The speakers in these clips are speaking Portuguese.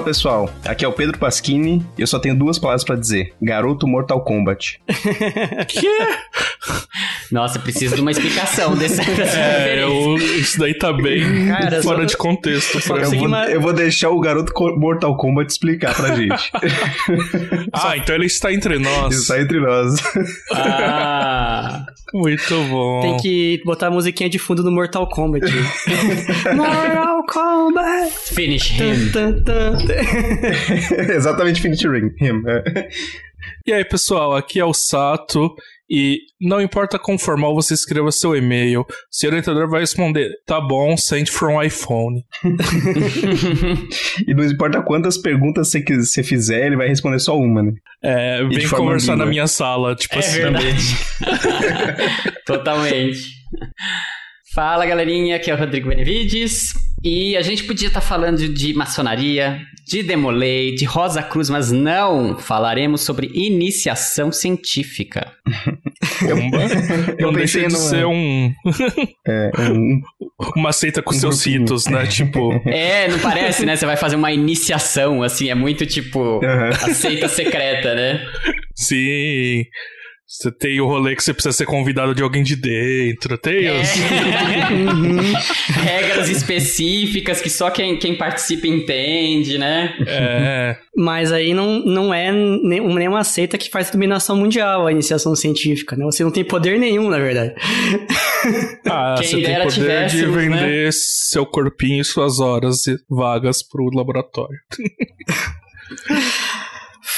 Fala pessoal, aqui é o Pedro Pasquini e eu só tenho duas palavras pra dizer: Garoto Mortal Kombat. que? Nossa, preciso de uma explicação dessa, é, eu, isso daí tá bem Cara, fora só, de contexto. Eu vou, eu vou, deixar o garoto Mortal Kombat explicar pra gente. ah, então ele está entre nós. Ele está entre nós. Ah, muito bom. Tem que botar a musiquinha de fundo do Mortal Kombat. Mortal Kombat! Finish him. Tum, tum, tum. Exatamente, finish him. E aí, pessoal, aqui é o Sato e não importa quão formal você escreva seu e-mail, seu orientador vai responder: tá bom, send from iPhone. e não importa quantas perguntas você, você fizer, ele vai responder só uma, né? É, vem conversar na minha sala, tipo é assim. Verdade. Totalmente. Fala galerinha, aqui é o Rodrigo Benevides e a gente podia estar tá falando de maçonaria, de Demolay, de Rosa Cruz, mas não falaremos sobre iniciação científica. Eu, não deixei de ser um... É, um... Uma seita com um seus ritos, né? Tipo... É, não parece, né? Você vai fazer uma iniciação, assim, é muito tipo uhum. a seita secreta, né? Sim... Você tem o rolê que você precisa ser convidado de alguém de dentro, tem é. os... uhum. Regras específicas que só quem, quem participa entende, né? É. Mas aí não, não é nenhuma seita que faz dominação mundial a iniciação científica, né? Você não tem poder nenhum, na verdade. Ah, quem você tem poder de né? vender né? seu corpinho e suas horas vagas pro laboratório.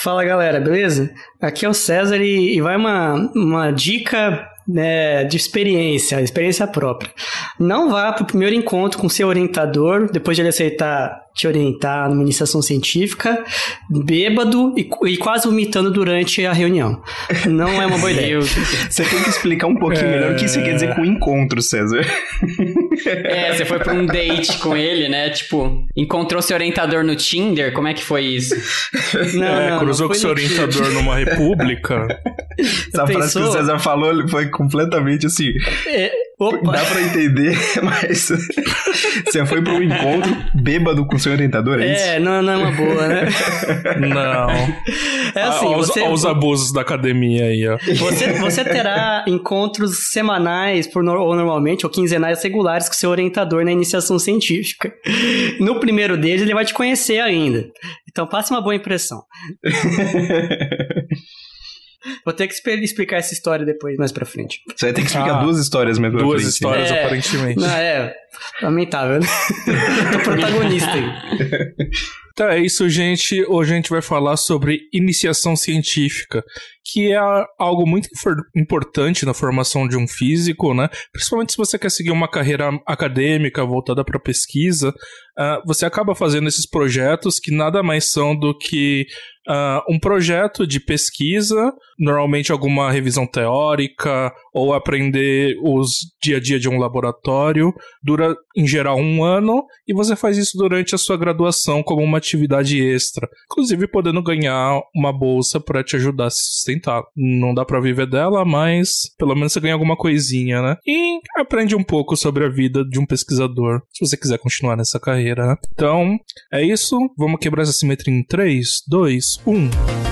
Fala galera, beleza? Aqui é o César e, e vai uma, uma dica né, de experiência, experiência própria. Não vá para o primeiro encontro com seu orientador, depois de ele aceitar te orientar numa iniciação científica, bêbado e, e, quase vomitando durante a reunião. Não é uma boa ideia. você tem que explicar um pouquinho é... melhor o que você quer dizer com encontro, César. É, você foi para um date com ele, né? Tipo, encontrou seu orientador no Tinder? Como é que foi isso? Não, é, não cruzou não com seu orientador numa república. Essa frase que o César falou foi completamente assim. É, dá pra entender, mas você foi para um encontro bêbado com seu orientador, é, é isso? É, não, não é uma boa, né? não. É assim, ah, você... Olha os abusos da academia aí, ó. Você, você terá encontros semanais por, ou normalmente, ou quinzenais regulares com seu orientador na iniciação científica. No primeiro deles, ele vai te conhecer ainda. Então, passe uma boa impressão. Vou ter que explicar essa história depois, mais pra frente. Você vai ter que explicar ah, duas histórias mesmo. Duas histórias, é, aparentemente. Não, é, lamentável. Né? Tô protagonista aí. Então é isso, gente. Hoje a gente vai falar sobre iniciação científica, que é algo muito importante na formação de um físico, né? Principalmente se você quer seguir uma carreira acadêmica voltada para pesquisa, uh, você acaba fazendo esses projetos que nada mais são do que uh, um projeto de pesquisa, normalmente alguma revisão teórica ou aprender os dia a dia de um laboratório. Dura, em geral, um ano e você faz isso durante a sua graduação como uma atividade extra, inclusive podendo ganhar uma bolsa para te ajudar a se sustentar. Não dá para viver dela, mas pelo menos você ganha alguma coisinha, né? E aprende um pouco sobre a vida de um pesquisador, se você quiser continuar nessa carreira, né? Então, é isso. Vamos quebrar essa simetria em 3, 2, 1.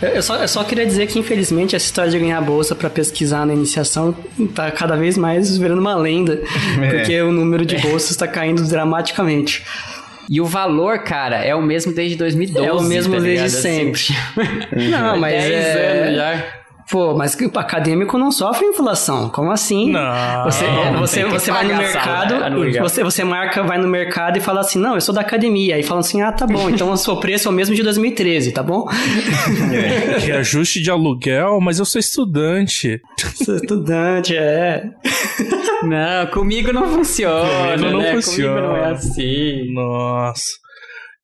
Eu só, eu só queria dizer que, infelizmente, essa história de ganhar bolsa para pesquisar na iniciação tá cada vez mais virando uma lenda, é. porque o número de bolsas está caindo dramaticamente. E o valor, cara, é o mesmo desde 2012. É o mesmo tá desde sempre. Não, mas 10 é... anos já. Pô, mas o acadêmico não sofre inflação. Como assim? Não. Você, não, você, você vai no mercado, né? você, você marca, vai no mercado e fala assim: não, eu sou da academia. Aí falam assim: ah, tá bom, então o seu preço é o mesmo de 2013, tá bom? É, que ajuste de aluguel, mas eu sou estudante. Sou estudante, é. Não, comigo não funciona. Comigo não né? funciona. Comigo não é assim. Nossa.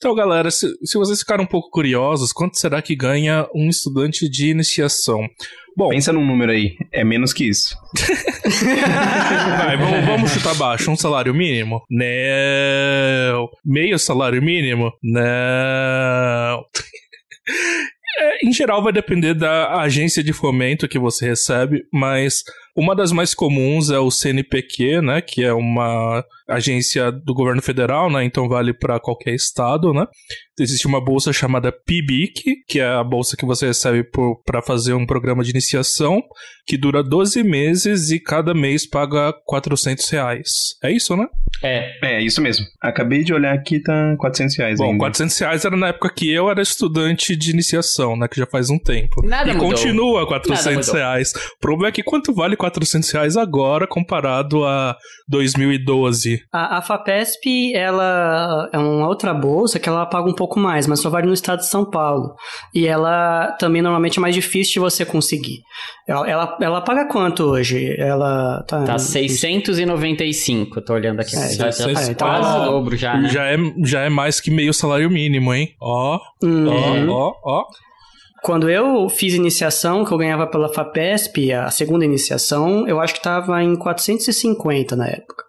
Então, galera, se, se vocês ficaram um pouco curiosos, quanto será que ganha um estudante de iniciação? Bom, pensa num número aí, é menos que isso. Vai, vamos, vamos chutar baixo. Um salário mínimo? Não. Meio salário mínimo? Não. É, em geral, vai depender da agência de fomento que você recebe, mas uma das mais comuns é o CNPq, né, que é uma agência do governo federal, né, então vale para qualquer estado, né. Existe uma bolsa chamada PIBIC, que é a bolsa que você recebe para fazer um programa de iniciação, que dura 12 meses e cada mês paga 400 reais. É isso, né? É. É, isso mesmo. Acabei de olhar aqui, tá 400 reais Bom, ainda. 400 reais era na época que eu era estudante de iniciação, né, que já faz um tempo. Nada e mudou. continua 400 Nada reais. O problema é que quanto vale 400 reais agora comparado a 2012? A, a FAPESP, ela é uma outra bolsa que ela paga um pouco mais, mas só vale no estado de São Paulo. E ela também normalmente é mais difícil de você conseguir. Ela, ela, ela paga quanto hoje? Ela tá... Tá 695, tô olhando aqui. É, já, já, tá então quase o dobro já, né? Já é, já é mais que meio salário mínimo, hein? Ó, uhum. ó, ó, ó. Quando eu fiz iniciação, que eu ganhava pela FAPESP, a segunda iniciação, eu acho que estava em 450 na época.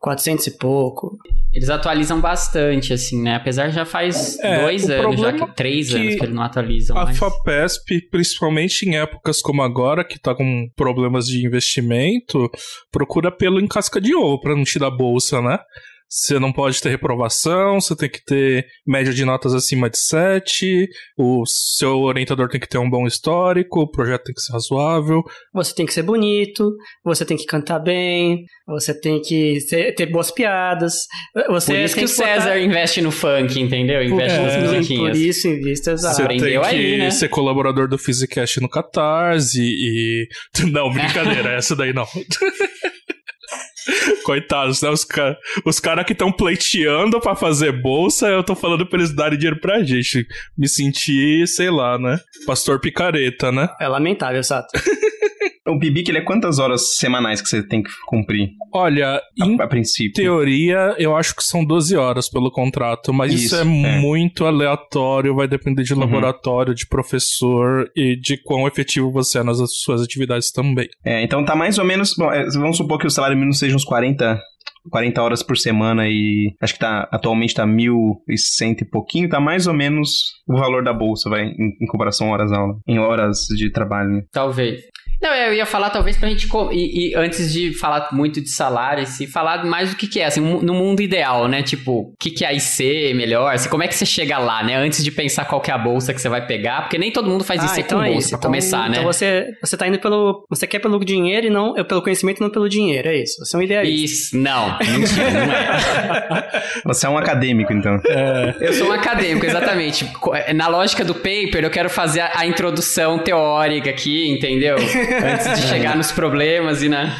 400 e pouco. Eles atualizam bastante, assim, né? Apesar já faz é, dois anos, já que três que anos que eles não atualizam. A mais. FAPESP, principalmente em épocas como agora, que tá com problemas de investimento, procura pelo em casca de ovo pra não te dar bolsa, né? Você não pode ter reprovação, você tem que ter média de notas acima de 7, o seu orientador tem que ter um bom histórico, o projeto tem que ser razoável. Você tem que ser bonito, você tem que cantar bem, você tem que ser, ter boas piadas. Você por isso que o César botar... investe no funk, entendeu? Investe é, nas musiquinhas. Por isso, investe, exato. Você Aprendeu tem que aí, né? ser colaborador do Physicast no Catarse e... Não, brincadeira, essa daí não. Coitados, né? Os, ca... os caras que estão pleiteando para fazer bolsa, eu tô falando pra eles darem dinheiro pra gente. Me senti, sei lá, né? Pastor picareta, né? É lamentável, exato. O Bibic, ele é quantas horas semanais que você tem que cumprir? Olha, a, em a princípio. teoria, eu acho que são 12 horas pelo contrato, mas isso, isso é, é, muito aleatório, vai depender de uhum. laboratório, de professor e de quão efetivo você é nas suas atividades também. É, então tá mais ou menos, bom, é, vamos supor que o salário mínimo seja uns 40 40 horas por semana e acho que tá atualmente tá 1.100 e pouquinho, tá mais ou menos o valor da bolsa, vai, em, em comparação a horas aula, em horas de trabalho. Né? Talvez. Não, eu ia falar talvez pra gente, e, e antes de falar muito de salário, se falar mais do que que é, assim, no mundo ideal, né? Tipo, o que que é IC melhor, assim, como é que você chega lá, né? Antes de pensar qual que é a bolsa que você vai pegar, porque nem todo mundo faz ah, IC então com é bolsa, pra então, começar, então né? Então você, você tá indo pelo, você quer pelo dinheiro e não, pelo conhecimento e não pelo dinheiro, é isso? Você é um idealista. Isso, não, mentira, não é. Você é um acadêmico, então. É. Eu sou um acadêmico, exatamente. Na lógica do paper, eu quero fazer a, a introdução teórica aqui, entendeu? Antes de chegar nos problemas e né?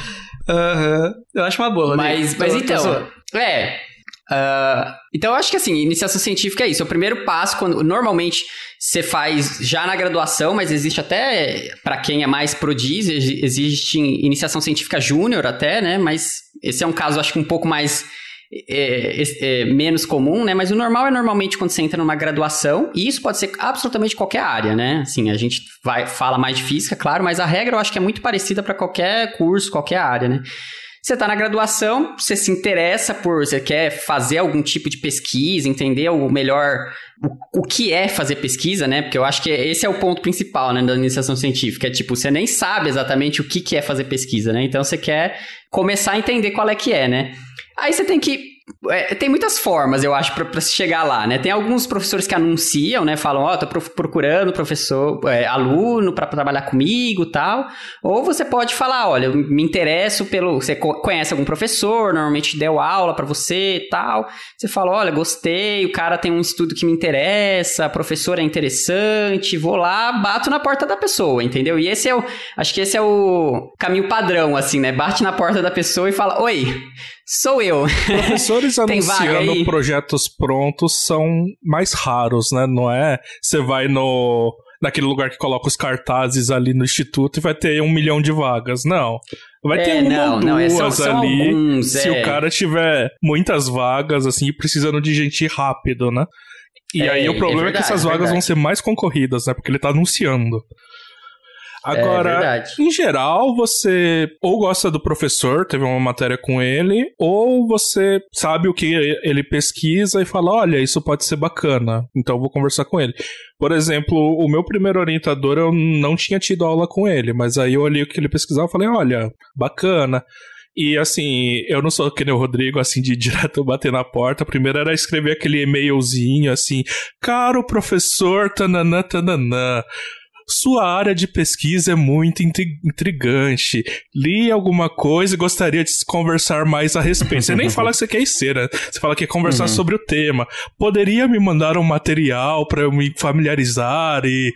Aham. Uhum. Eu acho uma boa. Mas, mas tô, então. É. Uh, então eu acho que assim, iniciação científica é isso. É o primeiro passo, quando normalmente você faz já na graduação, mas existe até, para quem é mais prodígio, existe iniciação científica júnior até, né? Mas esse é um caso, acho que um pouco mais é, é, é, menos comum, né? Mas o normal é normalmente quando você entra numa graduação, e isso pode ser absolutamente qualquer área, né? Assim, a gente vai, fala mais de física, claro, mas a regra eu acho que é muito parecida para qualquer curso, qualquer área, né? Você está na graduação, você se interessa por, você quer fazer algum tipo de pesquisa, entender o melhor, o, o que é fazer pesquisa, né? Porque eu acho que esse é o ponto principal, né, da iniciação científica. É tipo, você nem sabe exatamente o que, que é fazer pesquisa, né? Então você quer começar a entender qual é que é, né? Aí você tem que é, tem muitas formas, eu acho, para se chegar lá, né? Tem alguns professores que anunciam, né? Falam, ó, oh, tô procurando professor, é, aluno para trabalhar comigo tal. Ou você pode falar, olha, eu me interesso pelo. Você conhece algum professor, normalmente deu aula para você tal. Você fala, olha, gostei, o cara tem um estudo que me interessa, a professora é interessante, vou lá, bato na porta da pessoa, entendeu? E esse é o. Acho que esse é o caminho padrão, assim, né? Bate na porta da pessoa e fala, oi. Sou eu. Professores anunciando projetos prontos são mais raros, né? Não é você vai no naquele lugar que coloca os cartazes ali no instituto e vai ter um milhão de vagas. Não. Vai é, ter uma não, duas não, é, são, são ali. Alguns, se é. o cara tiver muitas vagas, assim, precisando de gente rápido, né? E é, aí o problema é, verdade, é que essas vagas vão ser mais concorridas, né? Porque ele tá anunciando. Agora, é em geral, você ou gosta do professor, teve uma matéria com ele, ou você sabe o que ele pesquisa e fala: olha, isso pode ser bacana, então vou conversar com ele. Por exemplo, o meu primeiro orientador, eu não tinha tido aula com ele, mas aí eu olhei o que ele pesquisava e falei: olha, bacana. E assim, eu não sou que nem o Rodrigo, assim, de direto bater na porta. Primeiro era escrever aquele e-mailzinho assim, caro professor, tananã, tananã. Sua área de pesquisa é muito intrigante. Li alguma coisa e gostaria de conversar mais a respeito. Você nem fala que você quer ser, né? Você fala que quer conversar uhum. sobre o tema. Poderia me mandar um material para eu me familiarizar e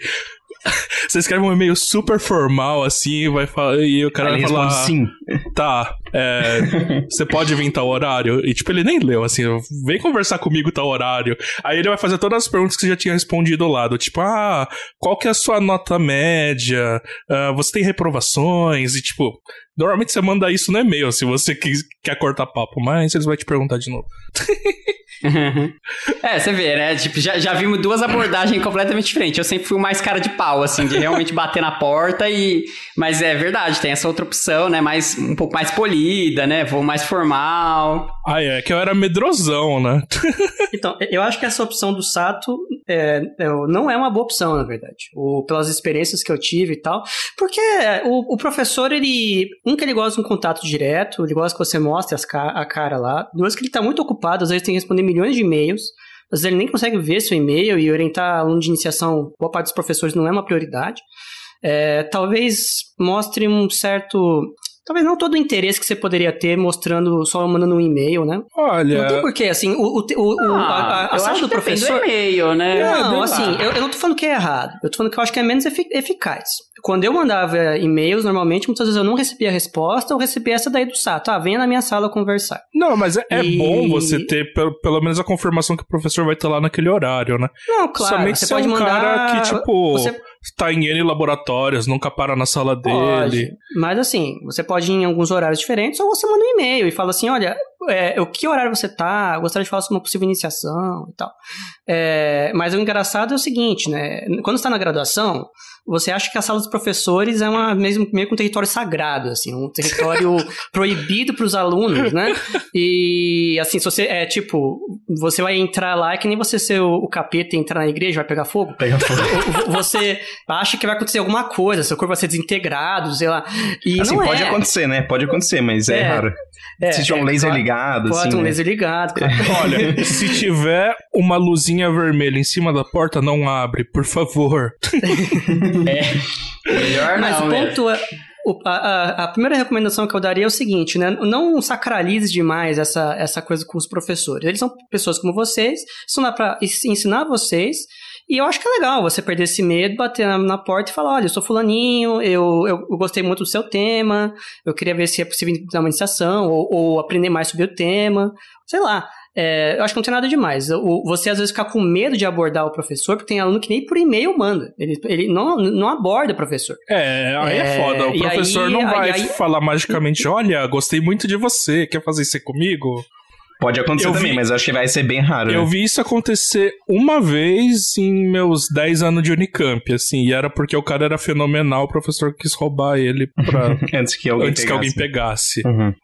você escreve um e-mail super formal, assim, vai falar, e o cara vai falar. Sim. Tá, é, você pode vir tal horário? E, tipo, ele nem leu, assim, vem conversar comigo tal horário. Aí ele vai fazer todas as perguntas que você já tinha respondido lá, do tipo, ah, qual que é a sua nota média? Uh, você tem reprovações? E, tipo, normalmente você manda isso no e-mail, se você quer cortar papo, mas eles vão te perguntar de novo. é, você vê, né? Tipo, já, já vimos duas abordagens completamente diferentes. Eu sempre fui mais cara de pau, assim, de realmente bater na porta e. Mas é verdade, tem essa outra opção, né? Mais, um pouco mais polida, né? Vou mais formal. Ah, é que eu era medrosão, né? então, eu acho que essa opção do Sato é, é, não é uma boa opção, na verdade. O, pelas experiências que eu tive e tal. Porque o, o professor, ele. Um, que ele gosta de um contato direto, ele gosta que você mostre as, a cara lá. Dois, que ele tá muito ocupado, às vezes tem que responder milhões de e-mails. Às vezes ele nem consegue ver seu e-mail e orientar aluno de iniciação, boa parte dos professores não é uma prioridade. É, talvez mostre um certo talvez não todo o interesse que você poderia ter mostrando só mandando um e-mail, né? Olha. Não tem porquê, assim, o, o, o, ah, a, a, do professor. Do e-mail, né? Não, assim, eu, eu, não tô falando que é errado. Eu tô falando que eu acho que é menos eficaz. Quando eu mandava e-mails, normalmente, muitas vezes eu não recebia a resposta, eu recebia essa daí do Sato. Ah, venha na minha sala conversar. Não, mas é, é e... bom você ter pelo, pelo menos a confirmação que o professor vai estar lá naquele horário, né? Não, claro. Somente você pode é um mandar... cara que, tipo. Você tá em N laboratórios, nunca para na sala dele. Pode. Mas assim, você pode ir em alguns horários diferentes ou você manda um e-mail e fala assim: olha, é, o que horário você tá? Gostaria de falar sobre uma possível iniciação e tal. É, mas o engraçado é o seguinte, né? Quando está na graduação, você acha que a sala dos professores é uma mesmo meio que um território sagrado, assim, um território proibido para os alunos, né? E assim, se você é tipo, você vai entrar lá, é que nem você ser o, o capeta e entrar na igreja vai pegar fogo. Pega fogo. Você acha que vai acontecer alguma coisa, seu corpo vai ser desintegrado, sei lá. E assim, pode é. acontecer, né? Pode acontecer, mas é, é raro. É, se tiver um é, laser ligado, pode, assim. um né? laser ligado, claro. Olha, se tiver uma luzinha vermelha em cima da porta, não abre, por favor. É. Melhor Mas não, o ponto é. A, a, a, primeira recomendação que eu daria é o seguinte, né? Não sacralize demais essa, essa coisa com os professores. Eles são pessoas como vocês, estão lá para ensinar vocês e eu acho que é legal você perder esse medo, bater na, na porta e falar: olha, eu sou fulaninho, eu, eu, eu, gostei muito do seu tema, eu queria ver se é possível dar uma iniciação ou, ou aprender mais sobre o tema, sei lá. É, eu acho que não tem nada demais. O, você às vezes fica com medo de abordar o professor, porque tem aluno que nem por e-mail manda. Ele, ele não, não aborda o professor. É, aí é, é foda. O professor aí, não vai aí, falar magicamente: olha, gostei muito de você, quer fazer isso comigo? Pode acontecer eu também, vi, mas acho que vai ser bem raro. Eu né? vi isso acontecer uma vez em meus 10 anos de Unicamp, assim, e era porque o cara era fenomenal, o professor quis roubar ele pra... antes que alguém antes pegasse. Que alguém pegasse. Uhum.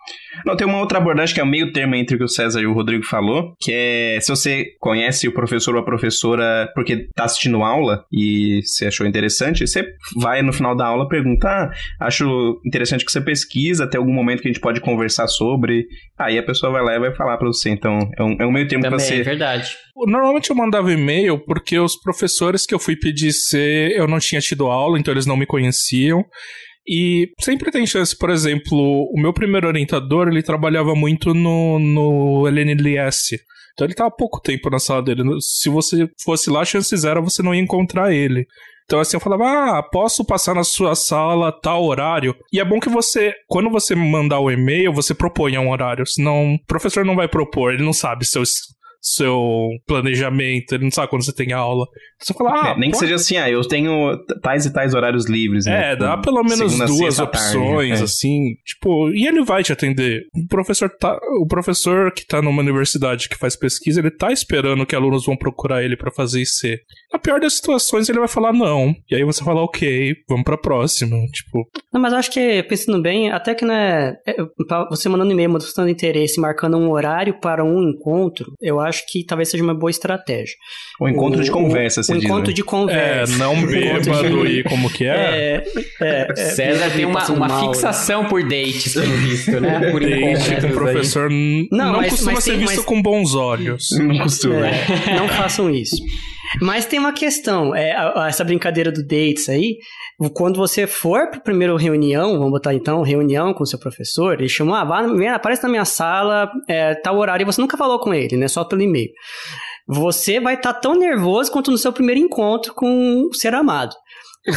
Não, tem uma outra abordagem que é o meio termo entre o que o César e o Rodrigo falou, que é se você conhece o professor ou a professora porque tá assistindo aula e você achou interessante, você vai no final da aula perguntar, ah, acho interessante que você pesquisa, até algum momento que a gente pode conversar sobre, aí a pessoa vai lá e vai falar pra pra você. Então, é um, é um meio termo Também, pra é você. verdade. Normalmente eu mandava e-mail porque os professores que eu fui pedir ser, eu não tinha tido aula, então eles não me conheciam. E sempre tem chance, por exemplo, o meu primeiro orientador, ele trabalhava muito no, no LNLS. Então ele há pouco tempo na sala dele. Se você fosse lá, chances era você não ia encontrar ele. Então assim, eu falava, ah, posso passar na sua sala tal horário? E é bom que você, quando você mandar o e-mail, você proponha um horário. Senão o professor não vai propor, ele não sabe seu, seu planejamento, ele não sabe quando você tem aula. Então, você fala, ah, É, nem que seja assim, ah, eu tenho tais e tais horários livres. né? É, Tipo, dá pelo menos segunda, duas sexta, tarde, opções, é. assim, tipo, e ele vai te atender. O professor tá, o professor que tá numa universidade que faz pesquisa, ele tá esperando que alunos vão procurar ele pra fazer IC. Na pior das situações, ele vai falar não. E aí você fala, ok, vamos pra próxima. Tipo, Não, mas eu acho que, pensando bem, até que não é. é, você mandando e-mail, mostrando interesse, marcando um horário para um encontro, eu acho que talvez seja uma boa estratégia. O encontro de O- conversa, o, você o diz. encontro né? de é, conversa. não O encontro bêbado de- e como que é. É, é, é, César tem uma, uma mal, fixação por dates, pelo visto, né? Por Date com o professor Não, não, mas- costuma mas ser tem- visto mas- com bons olhos. Não costuma. É, não façam isso. Mas tem uma questão, é, a- a- essa brincadeira do dates aí, quando você for para primeira reunião, vamos botar então, reunião com seu professor, ele chama, ah, vá, vem, aparece na minha sala, é, tal horário, e você nunca falou com ele, né, só pelo e-mail. Você vai estar tão nervoso quanto no seu primeiro encontro com o ser amado.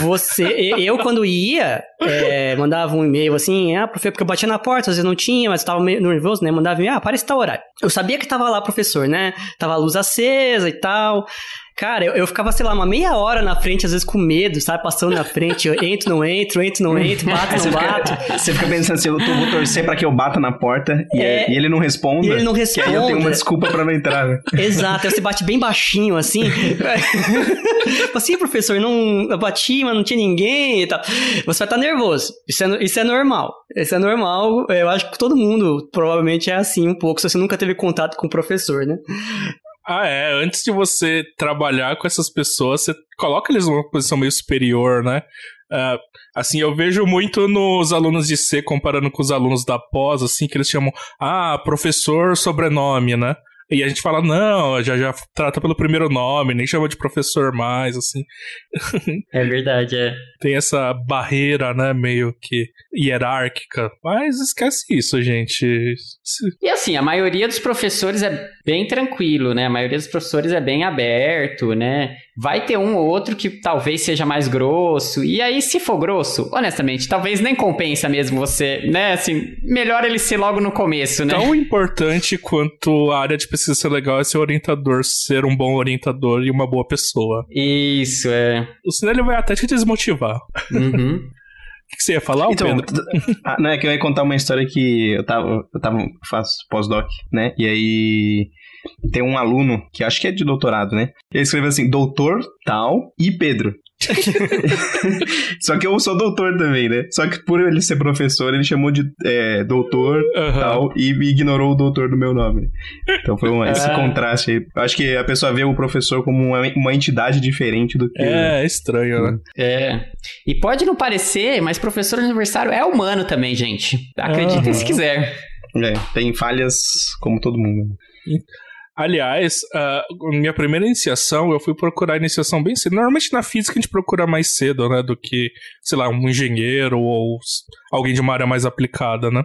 Você, eu quando ia, é, mandava um e-mail assim, ah, profe, porque eu batia na porta, às vezes não tinha, mas tava meio nervoso, né? Mandava e-mail, ah, aparece tal horário. Eu sabia que tava lá, professor, né? Tava a luz acesa e tal. Cara, eu, eu ficava, sei lá, uma meia hora na frente, às vezes com medo, sabe? Passando na frente, eu entro, não entro, entro, não entro, bato, Você não fica, bato. você fica pensando assim, eu tô- vou torcer pra que eu bata na porta e, É. e ele não responda. E ele não Que aí eu tenho uma desculpa pra não entrar, né? Exato, aí você bate bem baixinho, assim. assim, professor, não, eu bati, mas não tinha ninguém e tal. Você vai estar nervoso. Isso é, isso é normal. Isso é normal. Eu acho que todo mundo provavelmente é assim um pouco, se você nunca teve contato com o professor, né? Ah, é. Antes de você trabalhar com essas pessoas, você coloca eles numa posição meio superior, né? Ah, assim, eu vejo muito nos alunos de C comparando com os alunos da pós, assim, que eles chamam, ah, professor sobrenome, né? E a gente fala, não, já, já trata pelo primeiro nome, nem chama de professor mais, assim. É verdade, é. Tem essa barreira, né, meio que hierárquica. Mas esquece isso, gente. E assim, a maioria dos professores é bem tranquilo, né? A maioria dos professores é bem aberto, né? Vai ter um ou outro que talvez seja mais grosso. E aí, se for grosso, honestamente, talvez nem compensa mesmo você, né? Assim, melhor ele ser logo no começo, né? Tão importante quanto a área de pesquisa ser legal é ser orientador, ser um bom orientador e uma boa pessoa. Isso, é. Senão ele vai até te desmotivar. O Uhum. que que você ia falar, Então, Pedro? ah, não, é que eu ia contar uma história que eu tava, eu tava faço pós-doc, né? E aí tem um aluno que acho que é de doutorado, né? Ele escreveu assim, doutor, tal e Pedro. Só que eu sou doutor também, né? Só que por ele ser professor, ele chamou de é, doutor, Aham. tal, e ignorou o doutor do meu nome. Então foi um, esse Ah. contraste aí. Eu acho que a pessoa vê o professor como uma, uma entidade diferente do que... É, é estranho, né? É. E pode não parecer, mas professor universitário é humano também, gente. Acreditem Aham. se quiser. É, tem falhas como todo mundo. Aliás, a minha primeira iniciação, eu fui procurar iniciação bem cedo. Normalmente na física a gente procura mais cedo, né? Do que, sei lá, um engenheiro ou alguém de uma área mais aplicada, né?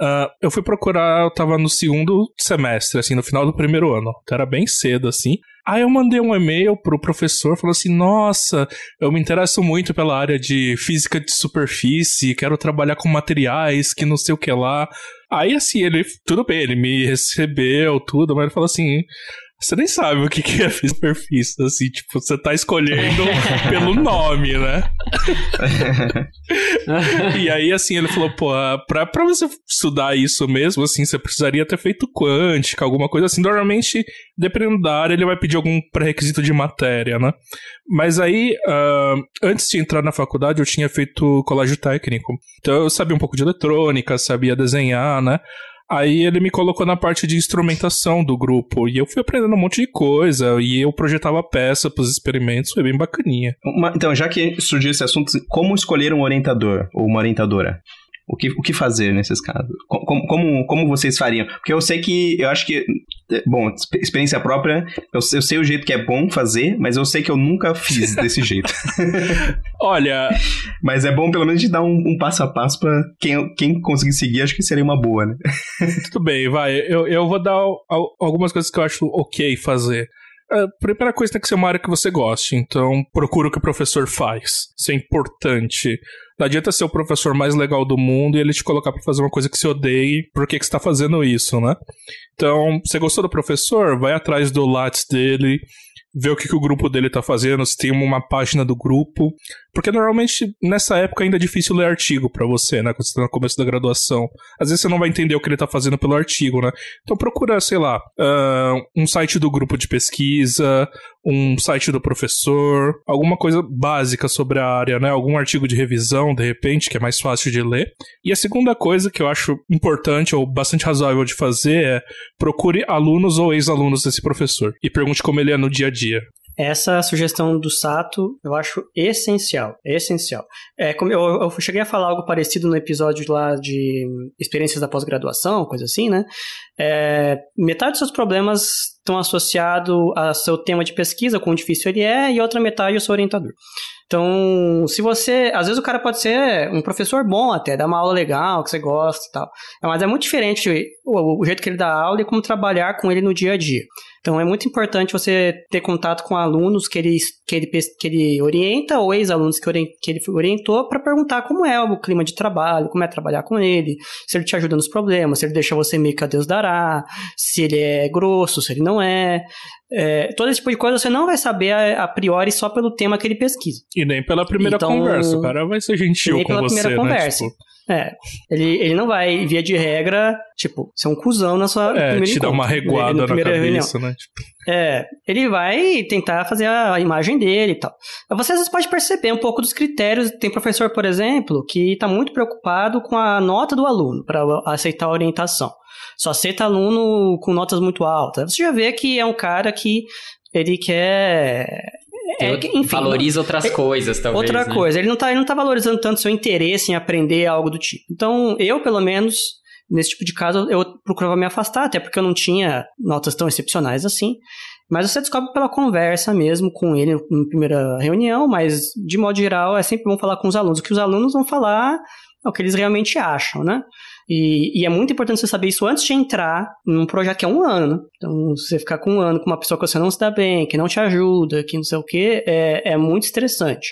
Ah, eu fui procurar, eu tava no segundo semestre, assim, no final do primeiro ano. Então era bem cedo, assim. Aí eu mandei um e-mail pro professor, falou assim: Nossa, eu me interesso muito pela área de física de superfície, quero trabalhar com materiais, que não sei o que lá. Aí, assim, ele, tudo bem, ele me recebeu, tudo, mas ele falou assim: você nem sabe o que que é superfície, assim, tipo, você tá escolhendo pelo nome, né? E aí, assim, ele falou, pô, pra, pra você estudar isso mesmo, assim, você precisaria ter feito quântica, alguma coisa assim. Normalmente, dependendo da área, ele vai pedir algum pré-requisito de matéria, né? Mas aí, ah, antes de entrar na faculdade, eu tinha feito colégio técnico. Então, eu sabia um pouco de eletrônica, sabia desenhar, né? Aí ele me colocou na parte de instrumentação do grupo. E eu fui aprendendo um monte de coisa. E eu projetava peça pros experimentos. Foi bem bacaninha. Uma- então, já que surgiu esse assunto, como escolher um orientador ou uma orientadora? O que, o que fazer nesses casos? Como, como, como vocês fariam? Porque eu sei que, eu acho que, bom, experiência própria, eu, eu sei o jeito que é bom fazer, mas eu sei que eu nunca fiz desse jeito. Olha. Mas é bom pelo menos de dar um, um passo a passo pra quem, quem conseguir seguir, acho que seria uma boa, né? Tudo bem, vai. Eu, eu vou dar algumas coisas que eu acho ok fazer. A primeira coisa tem que ser uma área que você goste, então procura o que o professor faz. Isso é importante. Não adianta ser o professor mais legal do mundo e ele te colocar para fazer uma coisa que você odeie, por que, que você tá fazendo isso, né? Então, você gostou do professor? Vai atrás do Lattes dele, ver o que, que o grupo dele tá fazendo, se tem uma página do grupo. Porque normalmente nessa época ainda é difícil ler artigo para você, né? Quando você tá no começo da graduação. Às vezes você não vai entender o que ele tá fazendo pelo artigo, né? Então procura, sei lá, uh, um site do grupo de pesquisa, um site do professor, alguma coisa básica sobre a área, né? Algum artigo de revisão, de repente, que é mais fácil de ler. E a segunda coisa que eu acho importante ou bastante razoável de fazer é procure alunos ou ex-alunos desse professor e pergunte como ele é no dia a dia. Essa sugestão do Sato eu acho essencial, essencial. É, como eu, eu cheguei a falar algo parecido no episódio lá de experiências da pós-graduação, coisa assim, né? É, metade dos seus problemas estão associados ao seu tema de pesquisa, quão difícil ele é, e outra metade ao seu orientador. Então, se você. Às vezes o cara pode ser um professor bom até, dar uma aula legal, que você gosta e tal. Mas é muito diferente o, o jeito que ele dá aula e como trabalhar com ele no dia a dia. Então é muito importante você ter contato com alunos que ele, que ele, que ele orienta ou ex-alunos que, que ele orientou para perguntar como é o clima de trabalho, como é trabalhar com ele, se ele te ajuda nos problemas, se ele deixa você meio que a Deus dará, se ele é grosso, se ele não é. É, todo esse tipo de coisa você não vai saber a, a, priori só pelo tema que ele pesquisa. E nem pela primeira então, conversa, o cara vai ser gentil nem com pela você, primeira né? conversa. Tipo... É, ele, ele não vai, via de regra, tipo, ser um cuzão na sua é, primeira te encontro, dar uma reguada na, na cabeça, reunião. né? Tipo... É, ele vai tentar fazer a imagem dele e tal. Você às vezes pode perceber um pouco dos critérios. Tem professor, por exemplo, que está muito preocupado com a nota do aluno para aceitar a orientação só aceita aluno com notas muito altas. Você já vê que é um cara que ele quer é, enfim, valoriza outras é, coisas, talvez. Outra né? coisa, ele não, tá, ele não tá valorizando tanto seu interesse em aprender algo do tipo. Então, eu, pelo menos, nesse tipo de caso, eu procurava me afastar, até porque eu não tinha notas tão excepcionais assim. Mas você descobre pela conversa mesmo com ele na primeira reunião, mas de modo geral é sempre bom falar com os alunos. O que os alunos vão falar é o que eles realmente acham, né? E, e, é muito importante você saber isso antes de entrar num projeto que é um ano. Então, você ficar com um ano com uma pessoa que você não se dá bem, que não te ajuda, que não sei o quê, é, é muito estressante.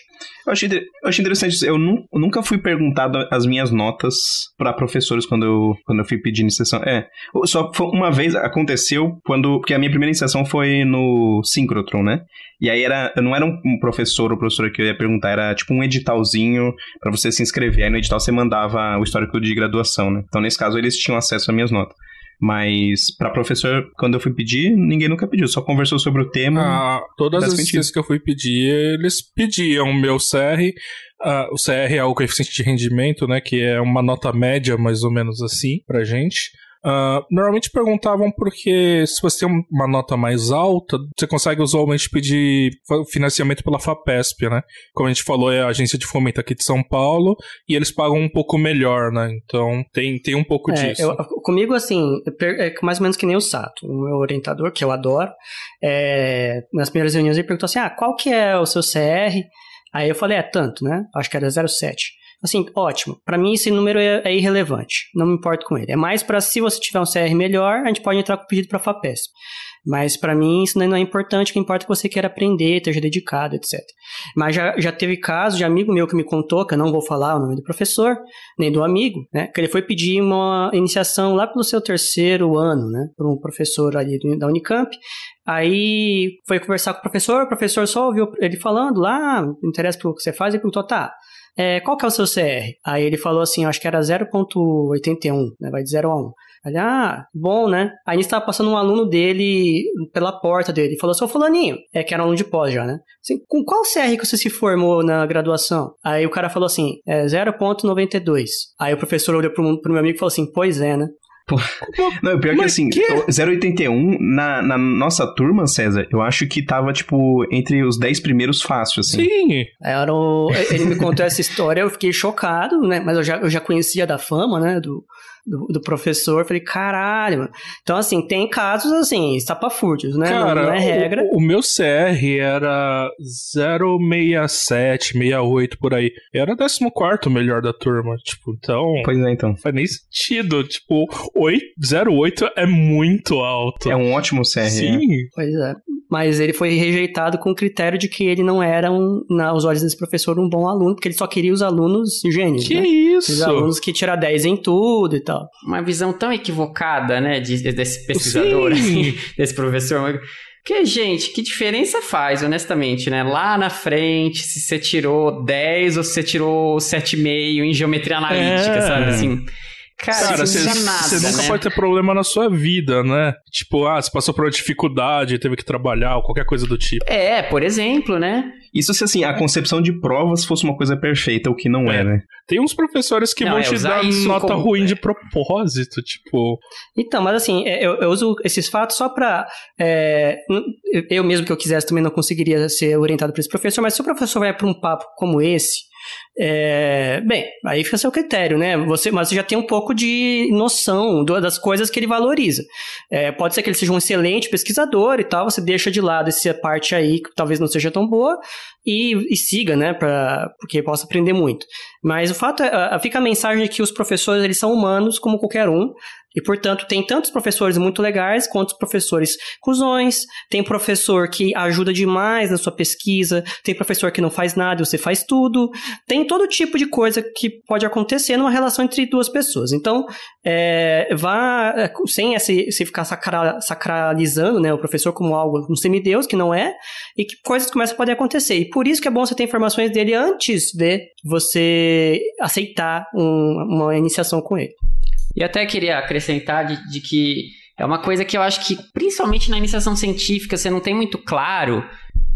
Eu achei, eu achei interessante Eu, nu, eu nunca fui perguntado as minhas notas para professores quando eu, quando eu fui pedir iniciação. É, só uma vez aconteceu quando. Porque a minha primeira iniciação foi no Synchrotron, né? E aí era, não era um professor ou professora que eu ia perguntar, era tipo um editalzinho para você se inscrever. Aí no edital você mandava o histórico de graduação, né? Então nesse caso eles tinham acesso às minhas notas. Mas para professor, quando eu fui pedir, ninguém nunca pediu, só conversou sobre o tema. Ah, todas as vezes que eu fui pedir, eles pediam o meu CR. Uh, o CR é o coeficiente de rendimento, né? Que é uma nota média, mais ou menos assim, pra gente. Uh, normalmente perguntavam porque se você tem uma nota mais alta, você consegue usualmente pedir financiamento pela FAPESP, né? Como a gente falou, é a agência de fomento aqui de São Paulo e eles pagam um pouco melhor, né? Então tem, tem um pouco é, disso. Eu, comigo, assim, é mais ou menos que nem o Sato, o meu orientador, que eu adoro. É, nas primeiras reuniões ele perguntou assim: ah, qual que é o seu CR? Aí eu falei, é tanto, né? Acho que era 07. Assim, ótimo. Para mim esse número é, é, irrelevante. Não me importo com ele. É mais para se você tiver um CR melhor, a gente pode entrar com o pedido para FAPESP. Mas para mim isso não é importante, o que importa é que você quer aprender, esteja dedicado, etc. Mas já, já teve caso de amigo meu que me contou, que eu não vou falar o nome do professor, nem do amigo, né? Que ele foi pedir uma iniciação lá pelo seu terceiro ano, né? Para um professor ali da Unicamp. Aí foi conversar com o professor, o professor só ouviu ele falando lá, interessa pelo que você faz, e perguntou, tá, é, qual que é o seu CR? Aí ele falou assim, acho que era 0.81, né? Vai de 0 a 1. Ele, ah, bom, né? Aí estava passando um aluno dele pela porta dele. Ele falou, seu fulaninho, é que era um aluno de pós já, né? Assim, com qual CR que você se formou na graduação? Aí o cara falou assim, é 0.92. Aí o professor olhou pro, pro meu amigo e falou assim, pois é, né? Não, o pior que assim, 081 na, na nossa turma, César, eu acho que tava, tipo, entre os 10 primeiros fácil, assim. Sim. Era o... Ele me contou essa história, eu fiquei chocado, né? Mas eu já, eu já conhecia da fama, né? Do, do, do professor. Falei, caralho, mano. Então, assim, tem casos, assim, estapafúrdios, né? Cara, não, não é regra. O, o, meu CR era 067, 68 por aí. Era 14 melhor da turma. Tipo, então. Pois é, então. Faz nem sentido. Tipo, 8, 08 é muito alto. É um ótimo CR. Né? Sim. É. Pois é. Mas ele foi rejeitado com o critério de que ele não era, um, aos olhos desse professor, um bom aluno, porque ele só queria os alunos gênios. Que né? isso? Os alunos que tiram 10 em tudo e tal. Uma visão tão equivocada, né, de, desse pesquisador, assim, desse professor. Porque, gente, que diferença faz, honestamente, né? Lá na frente, se você tirou 10 ou se você tirou 7,5 em geometria analítica, é. sabe? Assim. Cara, você nunca né? pode ter problema na sua vida, né? Tipo, ah, você passou por uma dificuldade, teve que trabalhar, ou qualquer coisa do tipo. É, por exemplo, né? Isso se assim, a concepção de provas fosse uma coisa perfeita, o que não é, é né? Tem uns professores que não, vão é, te dar nota como... ruim de propósito, tipo. Então, mas assim, é, eu, eu uso esses fatos só pra. É, eu mesmo que eu quisesse também não conseguiria ser orientado por esse professor, mas se o professor vai pra um papo como esse, é, bem, aí fica seu critério, né? Você, mas você já tem um pouco de noção do, das coisas que ele valoriza. É, pode ser que ele seja um excelente pesquisador e tal, você deixa de lado essa parte aí que talvez não seja tão boa e, e siga, né? Pra, porque possa aprender muito. Mas o fato é, fica a mensagem de que os professores eles são humanos como qualquer um e, portanto, tem tantos professores muito legais quanto professores cuzões. Tem professor que ajuda demais na sua pesquisa. Tem professor que não faz nada e você faz tudo. Tem todo tipo de coisa que pode acontecer numa relação entre duas pessoas. Então, é, vá é, sem esse, se ficar sacra, sacralizando né, o professor como algo, um semideus, que não é, e que coisas começam a poder acontecer. E por isso que é bom você ter informações dele antes de você aceitar um, uma iniciação com ele. E até queria acrescentar de, de que é uma coisa que eu acho que, principalmente na iniciação científica, você não tem muito claro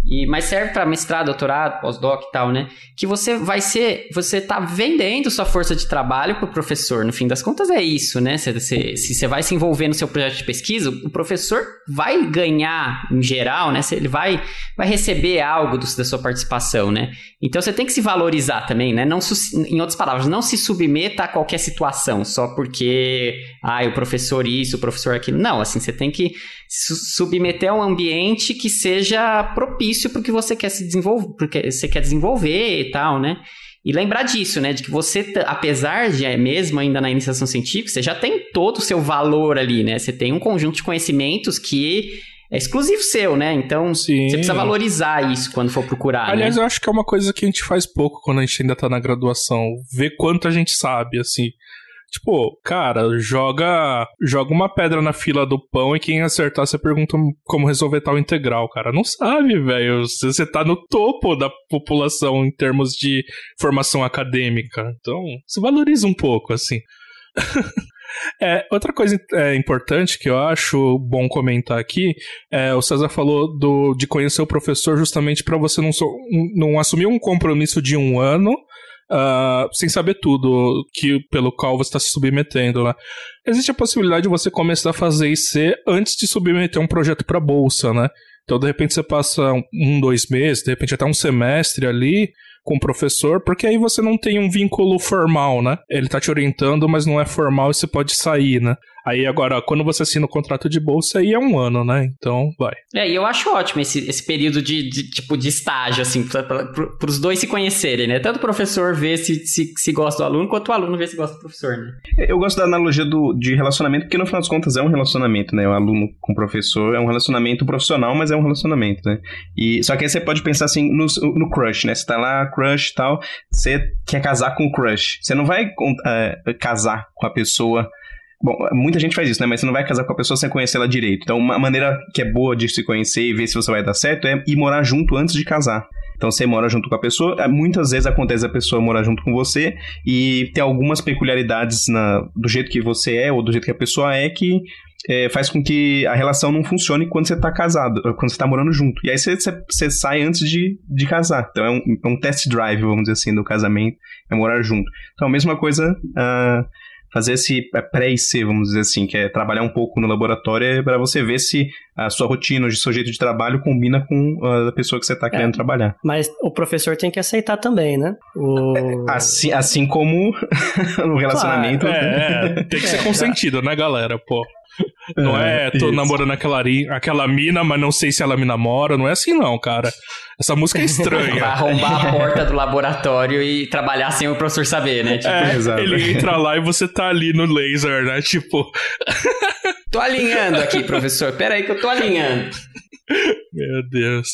e, mas serve para mestrado, doutorado, pós-doc e tal, né? Que você vai ser, você tá vendendo sua força de trabalho pro professor. No fim das contas é isso, né? Se, você vai se envolver no seu projeto de pesquisa, o professor vai ganhar em geral, né? Ele vai, vai receber algo do, da sua participação, né? Então você tem que se valorizar também, né? Não, em outras palavras, não se submeta a qualquer situação só porque, ah, o professor isso, o professor aquilo. Não, assim, você tem que se submeter a um ambiente que seja propício para o que você quer se desenvolver, porque você quer desenvolver e tal, né? E lembrar disso, né? De que você, apesar de é, mesmo ainda na iniciação científica, você já tem todo o seu valor ali, né? Você tem um conjunto de conhecimentos que é exclusivo seu, né? Então Sim. você precisa valorizar isso quando for procurar. Aliás, né? eu acho que é uma coisa que a gente faz pouco quando a gente ainda tá na graduação. Ver quanto a gente sabe, assim. Tipo, cara, joga joga uma pedra na fila do pão e quem acertar você pergunta como resolver tal integral, cara. Não sabe, velho. Você tá no topo da população em termos de formação acadêmica. Então, se valoriza um pouco, assim. É, outra coisa é, importante que eu acho bom comentar aqui, é, o César falou do, de conhecer o professor justamente para você não, não assumir um compromisso de um ano uh, sem saber tudo que pelo qual você está se submetendo, né? Existe a possibilidade de você começar a fazer IC antes de submeter um projeto para bolsa, né? Então, de repente, você passa um, dois meses, de repente até um semestre ali com o professor, porque aí você não tem um vínculo formal, né? Ele tá te orientando, mas não é formal e você pode sair, né? Aí agora, quando você assina o contrato de bolsa, aí é um ano, né? Então, vai. É, e eu acho ótimo esse, esse período de, de tipo, de estágio, assim, para os dois se conhecerem, né? Tanto o professor ver se, se, se gosta do aluno, quanto o aluno ver se gosta do professor, né? Eu gosto da analogia do, de relacionamento, porque no final das contas é um relacionamento, né? O aluno com o professor é um relacionamento profissional, mas é um relacionamento, né? E, só que aí você pode pensar assim no, no crush, né? Você tá lá, crush e tal, você quer casar com o crush. Você não vai uh, casar com a pessoa Bom, muita gente faz isso, né? Mas você não vai casar com a pessoa sem conhecer ela direito. Então, uma maneira que é boa de se conhecer e ver se você vai dar certo é ir morar junto antes de casar. Então você mora junto com a pessoa, é, muitas vezes acontece a pessoa morar junto com você e ter algumas peculiaridades na, do jeito que você é ou do jeito que a pessoa é que é, faz com que a relação não funcione quando você está casado, quando você está morando junto. E aí você, você, você, sai antes de, de casar. Então é um, é um test drive, vamos dizer assim, do casamento, é morar junto. Então a mesma coisa. Uh, fazer esse é, pré-IC, vamos dizer assim, que é trabalhar um pouco no laboratório para você ver se a sua rotina, o seu jeito de trabalho combina com a pessoa que você está querendo é, trabalhar. Mas o professor tem que aceitar também, né? O... É, assim, assim como no relacionamento. Claro. É, é, tem que ser consentido, né, galera? Pô. Não é, é tô isso. namorando aquela, aquela mina, mas não sei se ela me namora. Não é assim, não, cara. Essa música é estranha. Vai arrombar a porta do laboratório e trabalhar sem o professor saber, né? Tipo, é, ele entra lá e você tá ali no laser, né? Tipo. tô alinhando aqui, professor. Pera aí que eu tô alinhando. Meu Deus.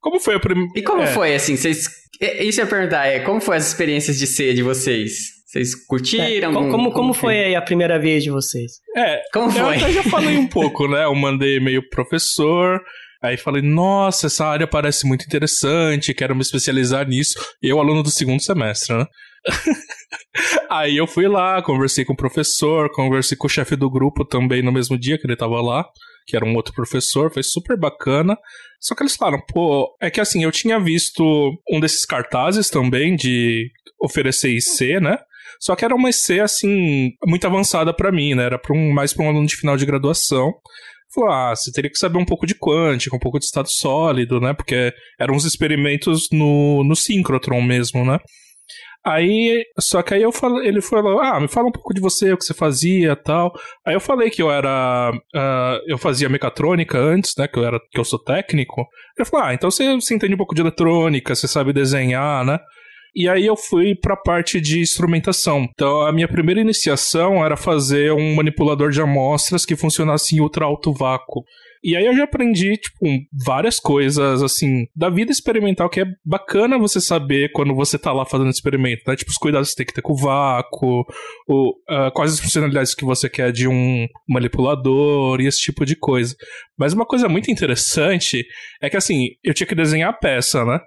Como foi a primeira. E como é. foi, assim? Vocês. Isso eu ia perguntar, é como foi as experiências de ser de vocês? Vocês curtiram? É, como, como, como foi aí a primeira vez de vocês? É, como foi? Eu até já falei um pouco, né? Eu mandei e-mail professor, aí falei, nossa, essa área parece muito interessante, quero me especializar nisso. Eu, aluno do segundo semestre, né? aí eu fui lá, conversei com o professor, conversei com o chefe do grupo também no mesmo dia que ele tava lá, que era um outro professor, foi super bacana. Só que eles falaram, pô, é que assim, eu tinha visto um desses cartazes também de oferecer IC, né? Só que era uma IC, assim, muito avançada para mim, né? Era pra um, mais para um aluno de final de graduação. Falou, ah, você teria que saber um pouco de quântica, um pouco de estado sólido, né? Porque eram uns experimentos no, no síncrotron mesmo, né? Aí, só que aí eu falei, ele falou, ah, me fala um pouco de você, o que você fazia tal. Aí eu falei que eu era, uh, eu fazia mecatrônica antes, né, que eu era, que eu sou técnico. Ele falou, ah, então você, você entende um pouco de eletrônica, você sabe desenhar, né? E aí eu fui para a parte de instrumentação. Então a minha primeira iniciação era fazer um manipulador de amostras que funcionasse em ultra alto vácuo. E aí eu já aprendi, tipo, várias coisas, assim, da vida experimental, que é bacana você saber quando você tá lá fazendo experimento, né? Tipo, os cuidados que você tem que ter com o vácuo, o, uh, quais as funcionalidades que você quer de um manipulador e esse tipo de coisa. Mas uma coisa muito interessante é que, assim, eu tinha que desenhar a peça, né?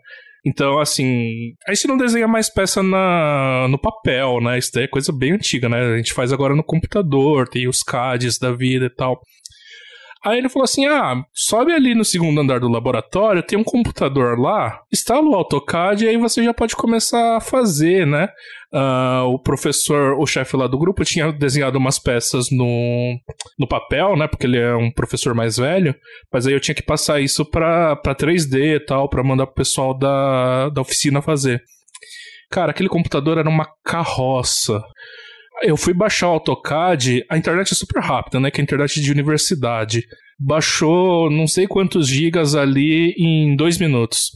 Então, assim, a gente não desenha mais peça na, no papel, né? Isso daí é coisa bem antiga, né? A gente faz agora no computador, tem os CADs da vida e tal. Aí ele falou assim: ah, sobe ali no segundo andar do laboratório, tem um computador lá, instala o AutoCAD e aí você já pode começar a fazer, né? Uh, o professor, o chefe lá do grupo, tinha desenhado umas peças no, no papel, né? Porque ele é um professor mais velho, mas aí eu tinha que passar isso pra, pra 3D e tal, pra mandar pro pessoal da, da oficina fazer. Cara, aquele computador era uma carroça. Eu fui baixar o AutoCAD, a internet é super rápida, né? Que é a internet de universidade. Baixou não sei quantos gigas ali em dois minutos.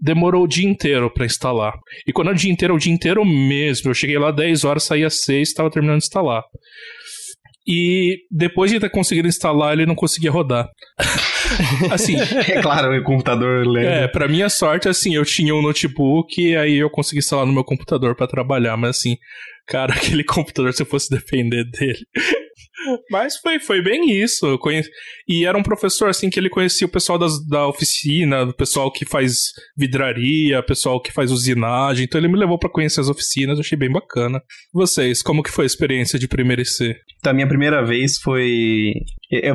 Demorou o dia inteiro para instalar. E quando é o dia inteiro, é o dia inteiro mesmo. Eu cheguei lá 10 horas, saí às 6, estava terminando de instalar. E depois de ter conseguido instalar, ele não conseguia rodar. assim. É claro, o computador leve. É, pra minha sorte, assim, eu tinha um notebook e aí eu consegui instalar no meu computador para trabalhar, mas assim, cara, aquele computador, se eu fosse depender dele. Mas foi, foi bem isso. Conheci... E era um professor, assim, que ele conhecia o pessoal das, da oficina, o pessoal que faz vidraria, o pessoal que faz usinagem. Então ele me levou para conhecer as oficinas, achei bem bacana. Vocês, como que foi a experiência de primeiro IC? Então, a minha primeira vez foi...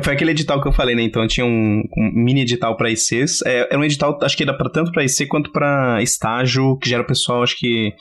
Foi aquele edital que eu falei, né? Então tinha um, um mini edital para ICs. É, era um edital, acho que era pra, tanto para IC quanto para estágio, que já era o pessoal, acho que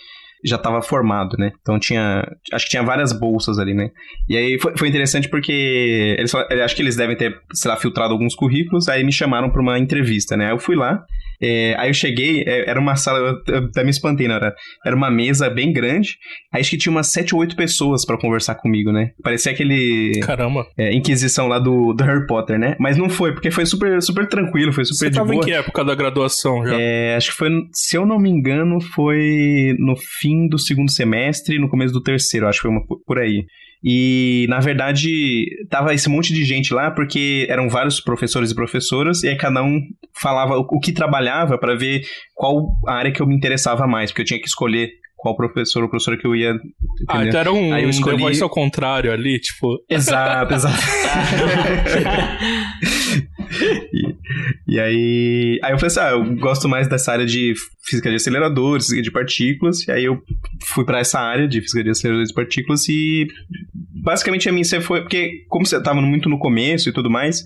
já estava formado, né? Então tinha. Acho que tinha várias bolsas ali, né? E aí foi, foi interessante porque eles acho que eles devem ter, sei lá, filtrado alguns currículos, aí me chamaram para uma entrevista, né? Aí eu fui lá. É, aí eu cheguei, é, era uma sala, eu até me espantei, não era? Era uma mesa bem grande, aí acho que tinha umas sete ou oito pessoas para conversar comigo, né? Parecia aquele. Caramba. É, Inquisição lá do, do Harry Potter, né? Mas não foi, porque foi super, super tranquilo, foi super Você de tava boa. em que época da graduação já? É, acho que foi, se eu não me engano, foi no fim do segundo semestre, no começo do terceiro, acho que foi uma, por aí. E, na verdade, tava esse monte de gente lá porque eram vários professores e professoras, e aí cada um falava o, que trabalhava para ver qual área que eu me interessava mais, porque eu tinha que escolher qual professor ou professora que eu ia. Entender. Ah, então era um aí eu escolhi... voice ao contrário ali, tipo. Exato, exato. e, e, aí. Aí eu falei assim: ah, eu gosto mais dessa área de física de aceleradores, de partículas. E aí eu fui para essa área de física de aceleradores de partículas e basicamente a minha IC foi porque, como você estava muito no começo e tudo mais,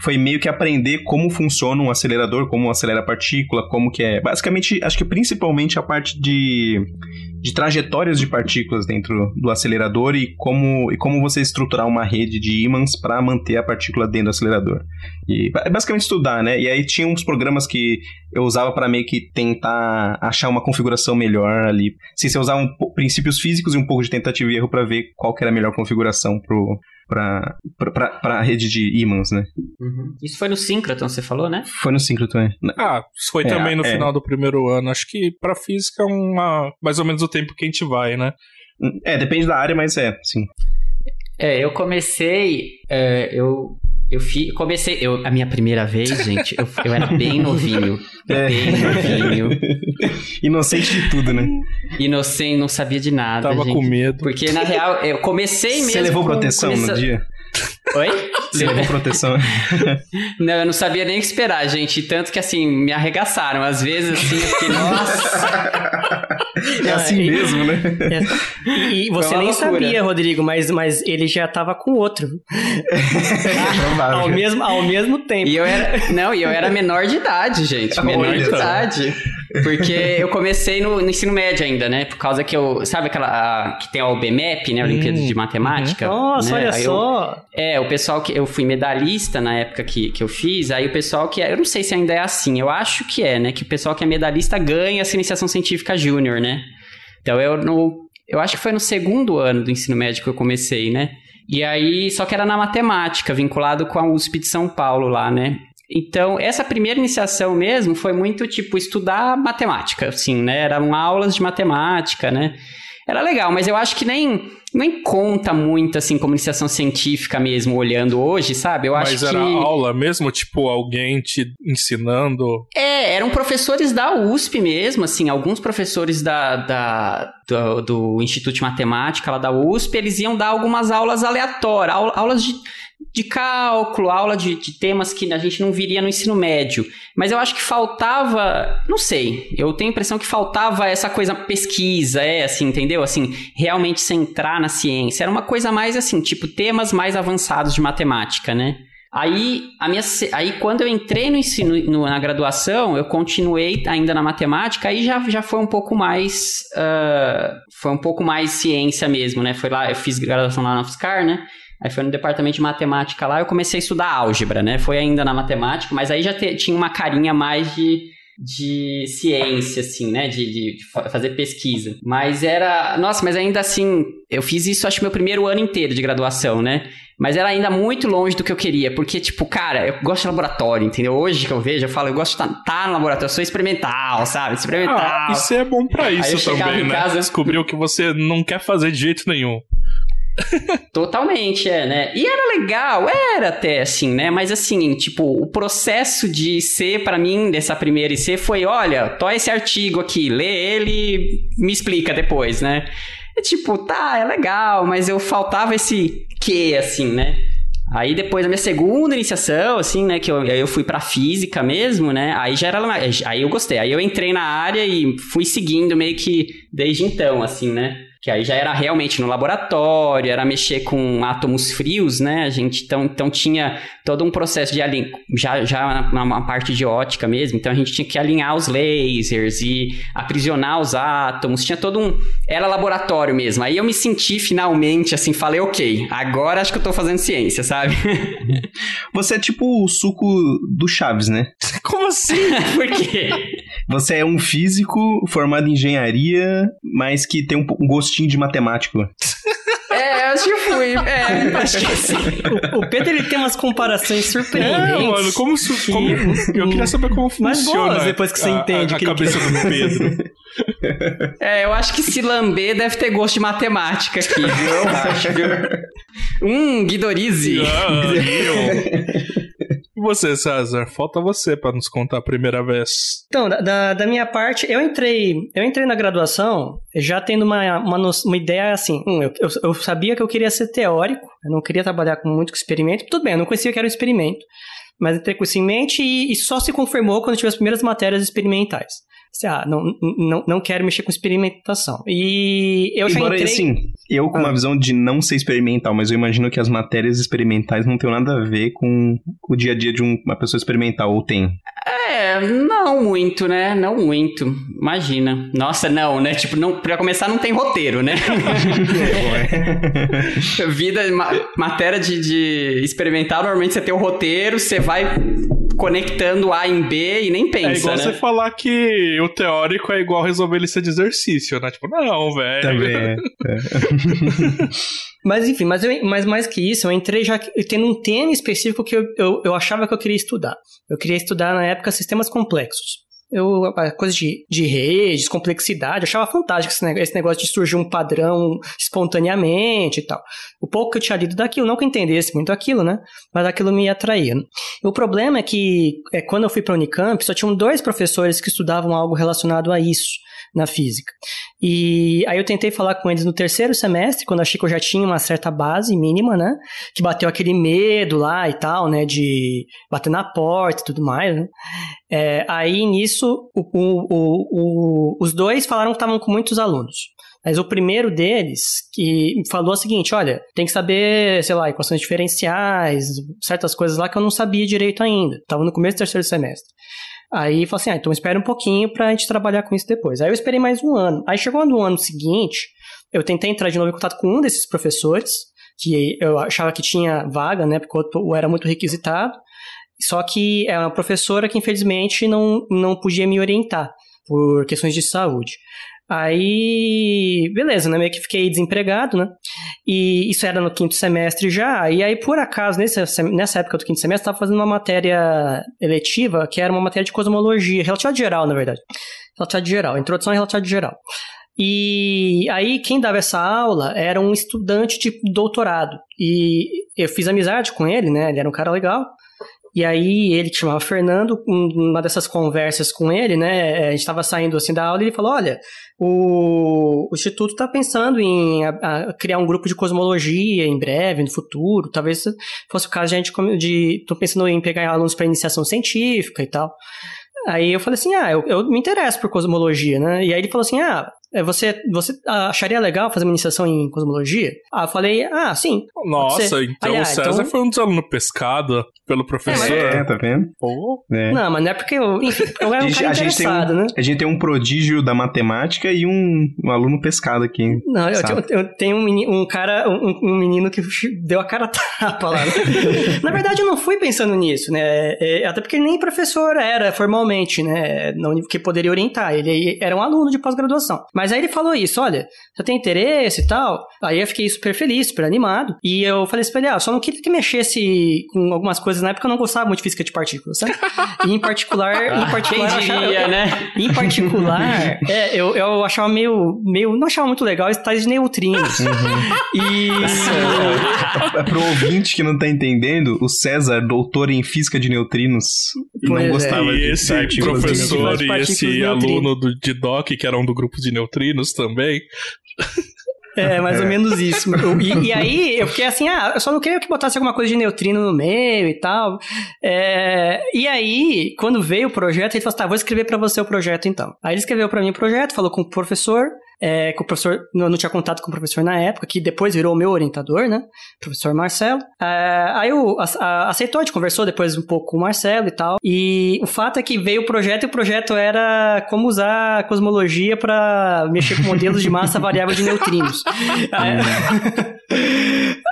foi meio que aprender como funciona um acelerador, como acelera a partícula, como que é. Basicamente, acho que principalmente a parte de, de trajetórias de partículas dentro do acelerador e como, e como você estruturar uma rede de ímãs para manter a partícula dentro do acelerador. E é basicamente estudar, né? E aí tinha uns programas que eu usava para meio que tentar achar uma configuração melhor ali. Sim, você usava um, princípios físicos e um pouco de tentativa e erro para ver qual que era a melhor configuração pro para a rede de ímãs, né? Uhum. Isso foi no Synchrotron, você falou, né? Foi no Synchrotron, é. Ah, isso foi é, também no é. final do primeiro ano. Acho que para física é uma, mais ou menos o tempo que a gente vai, né? É, depende da área, mas é, sim. É, eu comecei, é, eu eu fi, comecei, eu, a minha primeira vez, gente, eu, eu era bem novinho. É. Bem novinho. Inocente de tudo, né? Inocente, não sabia de nada. Tava gente, com medo. Porque na real, eu comecei mesmo. Você levou com, proteção começa... no dia? Oi? Você levou proteção? não, eu não sabia nem o que esperar, gente. Tanto que assim, me arregaçaram. Às vezes, assim, eu fiquei, nossa. É assim mesmo, né? É. E, e você nem loucura. sabia, Rodrigo, mas, mas ele já tava com outro. ao, mesmo, ao mesmo tempo. E eu era, não, e eu era menor de idade, gente. Menor de idade. Porque eu comecei no, no, ensino médio ainda, né? Por causa que eu. Sabe aquela. A, que tem a OBMEP, né? Olimpíada hum, de Matemática. Uhum. Nossa, né? olha aí só. Eu, é, o pessoal que. Eu fui medalhista na época que, que eu fiz. Aí o pessoal que. É, eu não sei se ainda é assim. Eu acho que é, né? Que o pessoal que é medalhista ganha essa iniciação científica júnior, né? Então eu no. Eu acho que foi no segundo ano do ensino médio que eu comecei, né? E aí, só que era na matemática, vinculado com a USP de São Paulo lá, né? Então, essa primeira iniciação mesmo foi muito tipo estudar matemática, assim, né? Eram aulas de matemática, né? Era legal, mas eu acho que nem, nem conta muito, assim, como iniciação científica mesmo, olhando hoje, sabe? Eu mas acho era que... aula mesmo? Tipo, alguém te ensinando? É, eram professores da USP mesmo, assim, alguns professores da, da, do, do Instituto de Matemática lá da USP, eles iam dar algumas aulas aleatórias, aulas de de cálculo, aula de, de, temas que a gente não viria no ensino médio. Mas eu acho que faltava, não sei, eu tenho a impressão que faltava essa coisa pesquisa, é assim, entendeu? Assim, realmente centrar na ciência. Era uma coisa mais assim, tipo temas mais avançados de matemática, né? Aí, a minha, aí quando eu entrei no ensino, no, na graduação, eu continuei ainda na matemática, aí já, já foi um pouco mais, uh, foi um pouco mais ciência mesmo, né? Foi lá, eu fiz graduação lá na UFSCar, né? Aí foi no departamento de matemática lá, eu comecei a estudar álgebra, né? Foi ainda na matemática, mas aí já te, tinha uma carinha mais de, de ciência, assim, né? De, de, de, fazer pesquisa. Mas era. Nossa, mas ainda assim, eu fiz isso acho meu primeiro ano inteiro de graduação, né? Mas era ainda muito longe do que eu queria, porque, tipo, cara, eu gosto de laboratório, entendeu? Hoje que eu vejo, eu falo, eu gosto de estar tá, tá no laboratório, eu sou experimental, sabe? Experimental. Ah, isso é bom para isso também, né? Casa... Descobriu que você não quer fazer de jeito nenhum. Totalmente, é, né? E era legal, era até assim, né? Mas assim, tipo, o processo de ser para mim dessa primeira IC foi, olha, tô esse artigo aqui, lê ele, me explica depois, né? É tipo, tá, é legal, mas eu faltava esse que, assim, né? Aí depois da minha segunda iniciação, assim, né, que eu, eu fui pra física mesmo, né, aí já era, aí eu gostei, aí eu entrei na área e fui seguindo meio que desde então, assim, né. Que aí já era realmente no laboratório, era mexer com átomos frios, né? A gente então, então tinha todo um processo de alinhar, já, já uma parte de ótica mesmo, então a gente tinha que alinhar os lasers e aprisionar os átomos, tinha todo um. Era laboratório mesmo. Aí eu me senti finalmente assim, falei, ok, agora acho que eu tô fazendo ciência, sabe? Você é tipo o suco do Chaves, né? Como assim? Por quê? Você é um físico formado em engenharia, mas que tem um, um gostinho de matemático. É, acho que fui. É, acho que sim. O, o, Pedro ele tem umas comparações surpreendentes. É, mano, como, como eu queria saber como funciona. Mas depois que você entende a, a que cabeça do Pedro. É, eu acho que se lamber deve ter gosto de matemática aqui, viu? Eu acho, viu? Hum, Guidorize. Ah, e você, César? Falta você para nos contar a primeira vez. Então, da, da minha parte, eu entrei, eu entrei na graduação já tendo uma, uma, uma ideia assim. Hum, eu, eu, eu, sabia que eu queria ser teórico, eu não queria trabalhar com muito experimento. Tudo bem, eu não conhecia que era um experimento, mas entrei com isso em mente e, e só se confirmou quando tive as primeiras matérias experimentais. ah, não, não, não quero mexer com experimentação. E eu já Embora, entrei... assim, eu com Ah. uma visão de não ser experimental, mas eu imagino que as matérias experimentais não tenham nada a ver com o dia a dia de um- uma pessoa experimental, ou tem? É, não muito, né? Não muito. Imagina. Nossa, não, né? Tipo, não, pra começar, não tem roteiro, né? Vida, ma- matéria de, de experimental, normalmente você tem o roteiro, você vai conectando A em B e nem É pensa, igual né? você falar que o teórico é igual resolver lista de exercício, né? Tipo, não, velho. Também é. Mas enfim, mas, eu, mas mais que isso, eu entrei já tendo um tema específico que eu, eu, eu achava que eu queria estudar. Eu queria estudar, na época, sistemas complexos. Eu, a coisa de, de redes, complexidade, eu achava fantástico esse negócio, de surgir um padrão espontaneamente e tal. O pouco que eu tinha lido daquilo, não que eu entendesse muito aquilo, né? Mas aquilo me atraía. O problema é que, é, quando eu fui para a Unicamp, só tinham dois professores que estudavam algo relacionado a isso na física. E aí eu tentei falar com eles no terceiro semestre, quando achei que eu já tinha uma certa base mínima, né? Que bateu aquele medo lá e tal, né? De bater na porta e tudo mais, né? É, aí nisso, o, o, o, os dois falaram que estavam com muitos alunos. Mas o primeiro deles que falou o seguinte: olha, tem que saber, sei lá, equações diferenciais, certas coisas lá que eu não sabia direito ainda. Estava no começo do terceiro semestre. Aí falou assim: ah, então espera um pouquinho pra gente trabalhar com isso depois. Aí eu esperei mais um ano. Aí chegou no ano seguinte, eu tentei entrar de novo em contato com um desses professores, que eu achava que tinha vaga, né? Porque outro era muito requisitado. Só que é uma professora que infelizmente não, não podia me orientar por questões de saúde. Aí, beleza, né? Meio que fiquei desempregado, né? E isso era no quinto semestre já. E aí, por acaso, nesse, nessa época do quinto semestre, estava fazendo uma matéria eletiva, que era uma matéria de cosmologia, relatividade geral, na verdade. Relatividade geral, introdução à relatividade geral. E aí, quem dava essa aula era um estudante de doutorado. E eu fiz amizade com ele, né? Ele era um cara legal. E aí, ele chamava Fernando, uma dessas conversas com ele, né? A gente estava saindo assim da aula e ele falou: Olha, o, o Instituto está pensando em a, a criar um grupo de cosmologia em breve, no futuro. Talvez fosse o caso de a gente. de Estou pensando em pegar alunos para iniciação científica e tal. Aí eu falei assim: Ah, eu, eu me interesso por cosmologia, né? E aí ele falou assim: Ah, você, você acharia legal fazer uma iniciação em cosmologia? Ah, eu falei, ah, sim. Nossa, então Aliás, o César então- foi um dos alunos pescado pelo professor. É, tá vendo? Pô. É. Não, mas não é porque eu, enfim, eu era um cara a, gente tem interessado, um, né? a gente tem um prodígio da matemática e um, um aluno pescado aqui. Não, eu eu tenho um, meni- um cara, um, um menino que deu a cara tapa lá. né? Na verdade, eu não fui pensando nisso, né? É, até porque nem professor era formalmente, né? Que poderia orientar. Ele era um aluno de pós-graduação. Mas aí ele falou isso: olha, você tem interesse e tal? Aí eu fiquei super feliz, super animado. E eu falei assim pra ele: ah, eu só não queria que mexesse com algumas coisas na época, eu não gostava muito de física de partículas, sabe? E em particular, em Quem particular, eu achava- diria, né? em particular, é, eu, eu achava meio, meio. Não achava muito legal os tais de neutrinos. E. É pro ouvinte que não tá entendendo, o César, doutor em física de neutrinos, Pois é. não gostava E de esse professor e esse aluno do, de DOC, que eram do grupo de neutrinos também. É, mais ou menos isso. E, e aí, eu fiquei assim, ah, eu só não queria que botasse alguma coisa de neutrino no meio e tal. É, e aí, quando veio o projeto, ele falou assim, tá, vou escrever pra você o projeto então. Aí ele escreveu pra mim o projeto, falou com o professor, é, com o professor, eu não tinha contato com o professor na época, que depois virou o meu orientador, né? Professor Marcelo. É, aí o, a- a- aceitou, a gente conversou depois um pouco com o Marcelo e tal. E o fato é que veio o projeto e o projeto era como usar a cosmologia pra mexer com modelos de massa variável de neutrinos. Aí,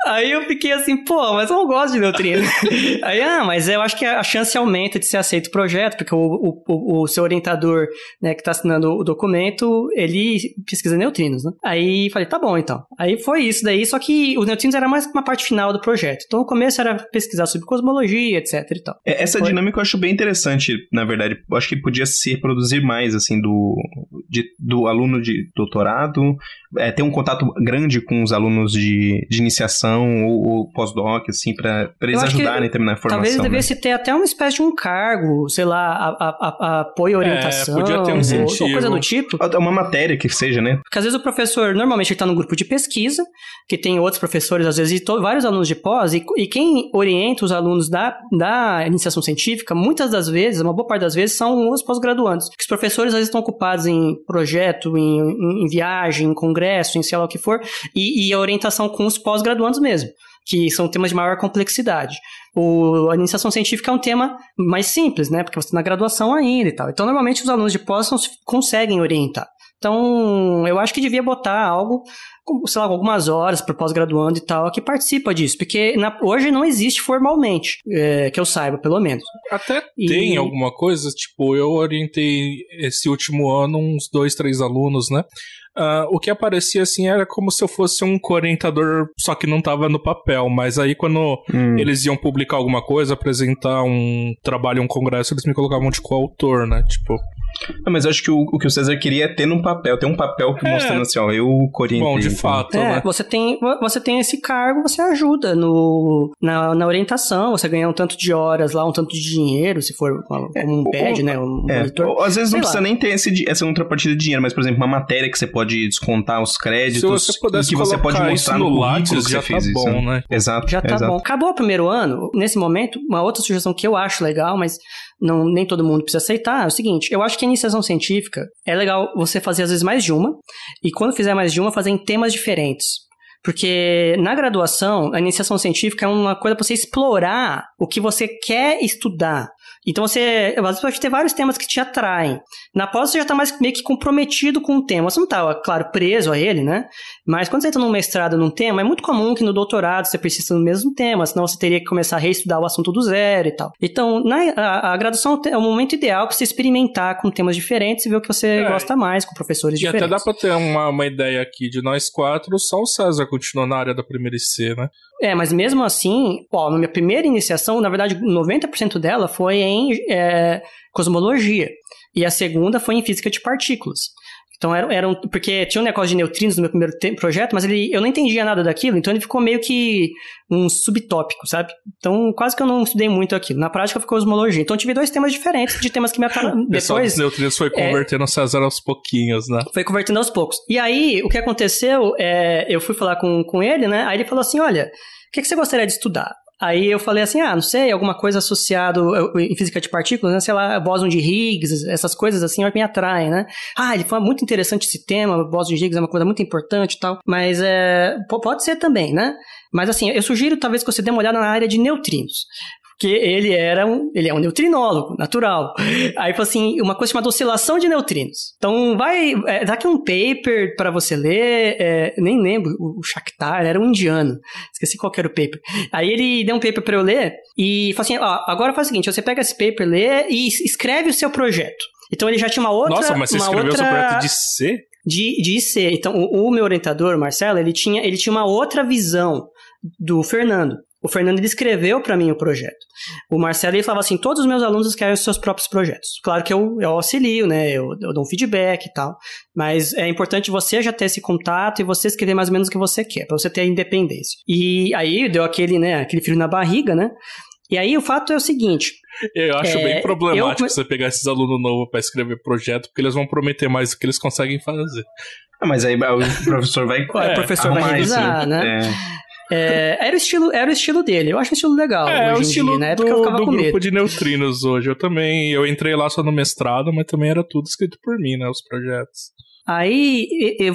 aí eu fiquei assim, pô, mas eu não gosto de neutrino. Aí, ah, mas eu acho que a chance aumenta de ser aceito o projeto, porque o, o, o- o seu orientador, né, que tá assinando o documento, ele pesquisa neutrinos, né? Aí falei, tá bom então. Aí foi isso daí, só que os neutrinos era mais uma parte final do projeto. Então no começo era pesquisar sobre cosmologia, etc e tal. É, Essa Foi. dinâmica eu acho bem interessante, na verdade. Eu acho que podia se reproduzir mais, assim, do, de- do aluno de doutorado, é, ter um contato grande com os alunos de, de iniciação ou, ou pós-doc, assim, pra eles ajudarem a terminar a formação. Talvez né? devesse ter até uma espécie de um cargo, sei lá, a, a, a apoio e orientação. É, podia ter um incentivo. Ou coisa do tipo. Uma matéria que seja, né? Porque às vezes o professor, normalmente ele tá num grupo de pesquisa, que tem outros professores, às vezes, e to, vários alunos de pós, e, e quem orienta os alunos da, da iniciação científica, muitas das vezes, uma boa parte das vezes, são os pós-graduandos. Os professores às vezes estão ocupados em projeto, em, em, em viagem, em congresso, em sei lá o que for, e, e a orientação com os pós-graduandos mesmo que são temas de maior complexidade. O, a iniciação científica é um tema mais simples, né? Porque você está na graduação ainda e tal. Então, normalmente, os alunos de pós conseguem orientar. Então, eu acho que devia botar algo, sei lá, algumas horas para pós-graduando e tal, que participa disso. Porque na, hoje não existe formalmente, é, que eu saiba, pelo menos. Até e... tem alguma coisa, tipo, eu orientei esse último ano uns dois, três alunos, né? Uh, o que aparecia assim era como se eu fosse um orientador, só que não estava no papel. Mas aí, quando hum. eles iam publicar alguma coisa, apresentar um trabalho, um congresso, eles me colocavam de coautor, né? Tipo. Não, mas eu acho que o, o, que o César queria é ter num papel, ter um papel é. mostrando assim, ó, eu orientei. Bom, de fato, é, né? Você tem, você tem esse cargo, você ajuda no, na, na orientação, você ganha um tanto de horas lá, um tanto de dinheiro, se for como um badge, né? Um é, monitor. Ou, às vezes não precisa lá. nem ter esse, essa contrapartida de dinheiro, mas, por exemplo, uma matéria que você pode descontar os créditos. Se você pudesse que você pode mostrar no, no Lattes, já tá isso, bom, né? Exato. Já tá exato. bom. Acabou o primeiro ano. Nesse momento, uma outra sugestão que eu acho legal, mas não, nem todo mundo precisa aceitar, é o seguinte: eu acho que a iniciação científica é legal você fazer às vezes mais de uma, e quando fizer mais de uma, fazer em temas diferentes. Porque na graduação, a iniciação científica é uma coisa para você explorar o que você quer estudar. Então você, às vezes pode ter vários temas que te atraem. Na pós você já está mais meio que comprometido com o tema. Você não está, claro, preso a ele, né? Mas quando você entra num mestrado num tema, é muito comum que no doutorado você persista no mesmo tema, senão você teria que começar a reestudar o assunto do zero e tal. Então, na, a, a graduação é o momento ideal para você experimentar com temas diferentes e ver o que você é. gosta mais, com professores e diferentes. E até dá para ter uma, uma ideia aqui de nós quatro, só o César continuou na área da primeira IC, né? É, mas mesmo assim, ó, na minha primeira iniciação, na verdade, 90% dela foi em é, cosmologia. E a segunda foi em física de partículas. Então era, era um, porque tinha um negócio de neutrinos no meu primeiro projeto, mas ele, eu não entendia nada daquilo, então ele ficou meio que um subtópico, sabe? Então quase que eu não estudei muito aquilo. Na prática ficou cosmologia. Então eu tive dois temas diferentes de temas que me atraíram. Depois dos neutrinos foi é, convertendo é, César aos pouquinhos, né? Foi convertendo aos poucos. E aí o que aconteceu é, eu fui falar com, com ele, né? Aí ele falou assim, olha, o que, que você gostaria de estudar? Aí eu falei assim, ah, não sei, alguma coisa associada em física de partículas, né? Sei lá, bóson de Higgs, essas coisas assim me atraem, né? Ah, ele foi muito interessante esse tema, bóson de Higgs é uma coisa muito importante e tal, mas é, pode ser também, né? Mas assim, eu sugiro talvez que você dê uma olhada na área de neutrinos que ele era um, ele é um neutrinólogo, natural. Aí falou assim, uma coisa chamada oscilação de neutrinos. Então vai, é, dá aqui um paper para você ler, é, nem lembro, o Shakhtar era um indiano, esqueci qual era o paper. Aí ele deu um paper para eu ler e falou assim, ó, agora faz o seguinte, você pega esse paper, lê e escreve o seu projeto. Então ele já tinha uma outra... Nossa, mas você escreveu outra... o seu projeto de C? De, de C. Então o, o meu orientador, o Marcelo, ele tinha, ele tinha uma outra visão do Fernando. O Fernando escreveu para mim o projeto. O Marcelo ele falava assim: todos os meus alunos querem os seus próprios projetos. Claro que eu, eu auxilio, né? Eu, eu dou um feedback e tal. Mas é importante você já ter esse contato e você escrever mais ou menos o que você quer, para você ter a independência. E aí deu aquele, né, aquele frio na barriga, né? E aí o fato é o seguinte. Eu acho é, bem problemático eu... você pegar esses alunos novos para escrever projeto, porque eles vão prometer mais do que eles conseguem fazer. Ah, mas aí o professor vai. É, o professor vai revisar, isso, né? É. É, era, o estilo, era o estilo dele. Eu acho o estilo legal. É, hoje o estilo dia. Na época do, eu ficava do com grupo medo. de neutrinos hoje. Eu também. Eu entrei lá só no mestrado, mas também era tudo escrito por mim, né? Os projetos. Aí,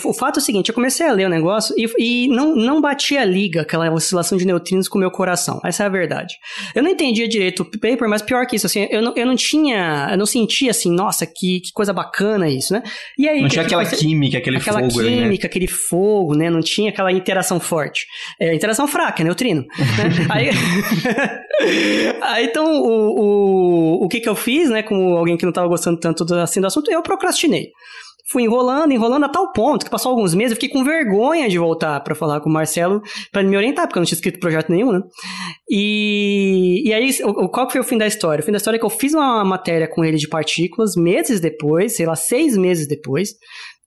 o fato é o seguinte, eu comecei a ler o negócio e, e não, não batia a liga, aquela oscilação de neutrinos com o meu coração. Essa é a verdade. Eu não entendia direito o paper, mas pior que isso, assim, eu não, eu não tinha, eu não sentia assim, nossa, que, que coisa bacana isso, né? E aí, não tinha aquela química, aquele aquela fogo. Aquela né? química, né? aquele fogo, né? Não tinha aquela interação forte. É, interação fraca, neutrino. né? aí, aí, então, o, o, o que que eu fiz, né? Como alguém que não estava gostando tanto do, assim, do assunto, eu procrastinei fui enrolando, enrolando a tal ponto que passou alguns meses, eu fiquei com vergonha de voltar para falar com o Marcelo para me orientar, porque eu não tinha escrito projeto nenhum, né? E, e aí, o, qual que foi o fim da história? O fim da história é que eu fiz uma matéria com ele de partículas meses depois, sei lá, seis meses depois,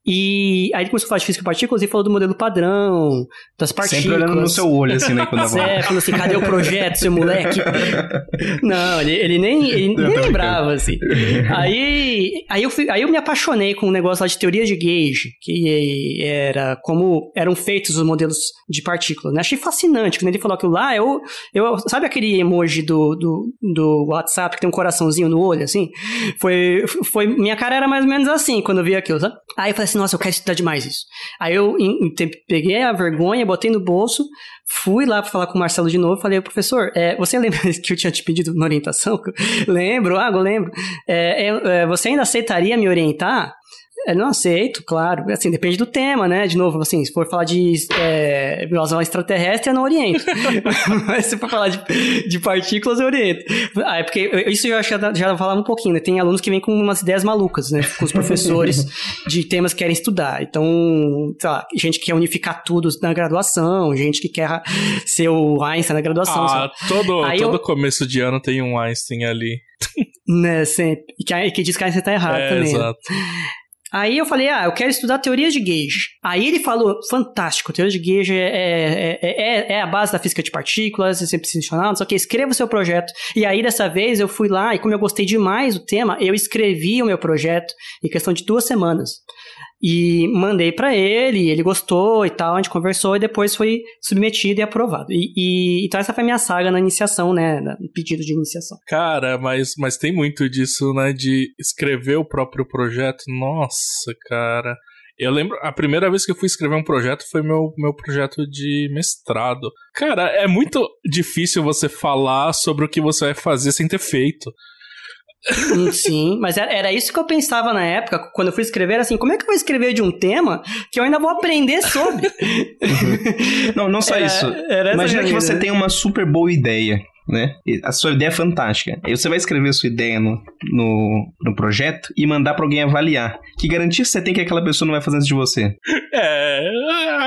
E aí ele começou a falar de física de partículas e falou do modelo padrão, das partículas. Sempre olhando no seu olho, assim, né? Quando é, falando assim, cadê o projeto, seu moleque? Não, ele, ele nem, ele nem lembrava, assim. Aí, aí, eu fui, aí eu me apaixonei com um negócio lá de teoria de gauge, que era como eram feitos os modelos de partículas. Né? Achei fascinante, quando ele falou aquilo lá, eu, eu sabe aquele emoji do, do, do WhatsApp que tem um coraçãozinho no olho, assim? Foi, foi, minha cara era mais ou menos assim quando eu vi aquilo, sabe? Aí eu falei assim, nossa, eu quero estudar demais isso. Aí eu em, em, peguei a vergonha, botei no bolso, fui lá falar com o Marcelo de novo, falei, professor, é, você lembra que eu tinha te pedido uma orientação? lembro, ah, eu lembro. É, é, você ainda aceitaria me orientar? É, não aceito, claro. Assim, depende do tema, né? De novo, assim, se for falar de é, extraterrestre, eu não oriento. Mas se for falar de, de partículas, eu oriento. Ah, é porque isso eu já, já falava um pouquinho, né? Tem alunos que vêm com umas ideias malucas, né? Com os professores de temas que querem estudar. Então, sei lá, gente que quer unificar tudo na graduação, gente que quer ser o Einstein na graduação. Ah, todo, todo eu... começo de ano tem um Einstein ali. Né, sempre. E que, que diz que Einstein tá errado é, também. Né? Exato. Né? Aí eu falei, ah, eu quero estudar teorias de gauge. Aí ele falou, fantástico, teoria de gauge é, é, é, é, a base da física de partículas, é sempre funcional, só que escreva o seu projeto. E aí dessa vez eu fui lá e como eu gostei demais do tema, eu escrevi o meu projeto em questão de duas semanas. E mandei para ele, ele gostou e tal, a gente conversou e depois foi submetido e aprovado. E, e então essa foi a minha saga na iniciação, né, no pedido de iniciação. Cara, mas, mas tem muito disso, né, de escrever o próprio projeto. Nossa, cara. Eu lembro, a primeira vez que eu fui escrever um projeto foi meu, meu projeto de mestrado. Cara, é muito difícil você falar sobre o que você vai fazer sem ter feito. Sim, mas era, isso que eu pensava na época, quando eu fui escrever, assim, como é que eu vou escrever de um tema que eu ainda vou aprender sobre? não, não só era, isso. Era Imagina que você tem uma super boa ideia né? A sua ideia é fantástica. Aí você vai escrever a sua ideia no, no, no projeto e mandar para alguém avaliar. Que garantia você tem que aquela pessoa não vai fazer isso de você? É,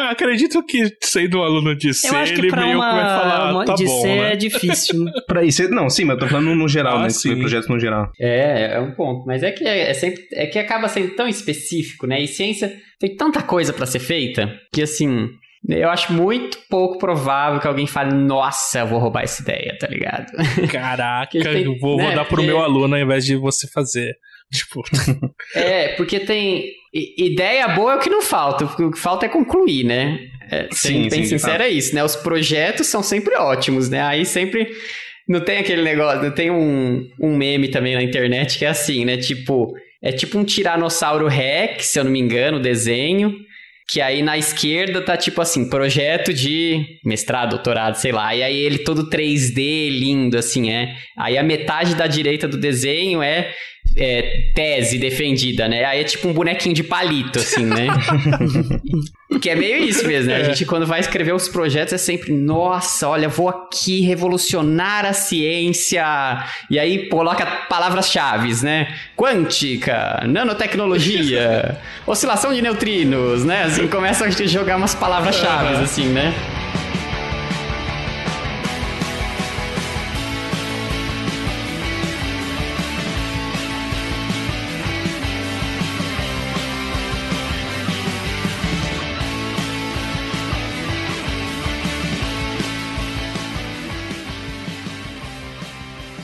acredito que sendo um aluno de C, ele meio uma, que vai falar, uma, tá de bom, C né? é difícil. pra isso, não, sim, mas eu tô falando no geral, ah, né? Sim. Projeto no geral. É, é um ponto. Mas é que é, é, sempre, é que acaba sendo tão específico, né? E ciência tem tanta coisa para ser feita que, assim, eu acho muito pouco provável que alguém fale, nossa, eu vou roubar essa ideia, tá ligado? Caraca, tem, eu vou, né, vou dar pro porque... meu aluno ao invés de você fazer. Tipo. é, porque tem. Ideia boa é o que não falta, o que falta é concluir, né? É, sim, bem sim, sincero, é isso, né? Os projetos são sempre ótimos, né? Aí sempre. Não tem aquele negócio, não tem um, um meme também na internet que é assim, né? Tipo, é tipo um Tiranossauro Rex, se eu não me engano, o desenho. Que aí na esquerda tá tipo assim, projeto de mestrado, doutorado, sei lá. E aí ele todo 3D lindo, assim, é. Aí a metade da direita do desenho é é, tese defendida, né? Aí é tipo um bonequinho de palito, assim, né? que é meio isso mesmo, né? A é. gente, quando vai escrever os projetos, é sempre, nossa, olha, vou aqui revolucionar a ciência. E aí coloca palavras-chave, né? Quântica, nanotecnologia, oscilação de neutrinos, né? Assim, começa a jogar umas palavras-chave, assim, né?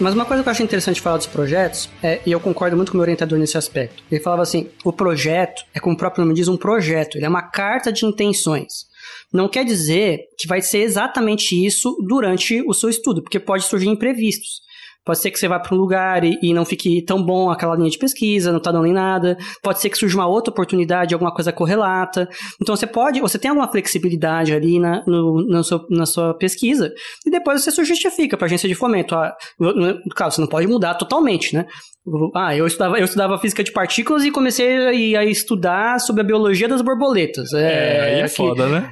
Mas uma coisa que eu acho interessante falar dos projetos, é, e eu concordo muito com o meu orientador nesse aspecto, ele falava assim: o projeto é, como o próprio nome diz, um projeto, ele é uma carta de intenções. Não quer dizer que vai ser exatamente isso durante o seu estudo, porque pode surgir imprevistos. Pode ser que você vá para um lugar e, e, não fique tão bom aquela linha de pesquisa, não está dando em nada. Pode ser que surja uma outra oportunidade, alguma coisa correlata. Então você pode, você tem alguma flexibilidade ali na, no, na, sua, na sua pesquisa e depois você se justifica para a agência de fomento. Ah, caso, você não pode mudar totalmente, né? Ah, eu estudava, eu estudava física de partículas e comecei a, a estudar sobre a biologia das borboletas. É, é aí é foda, né?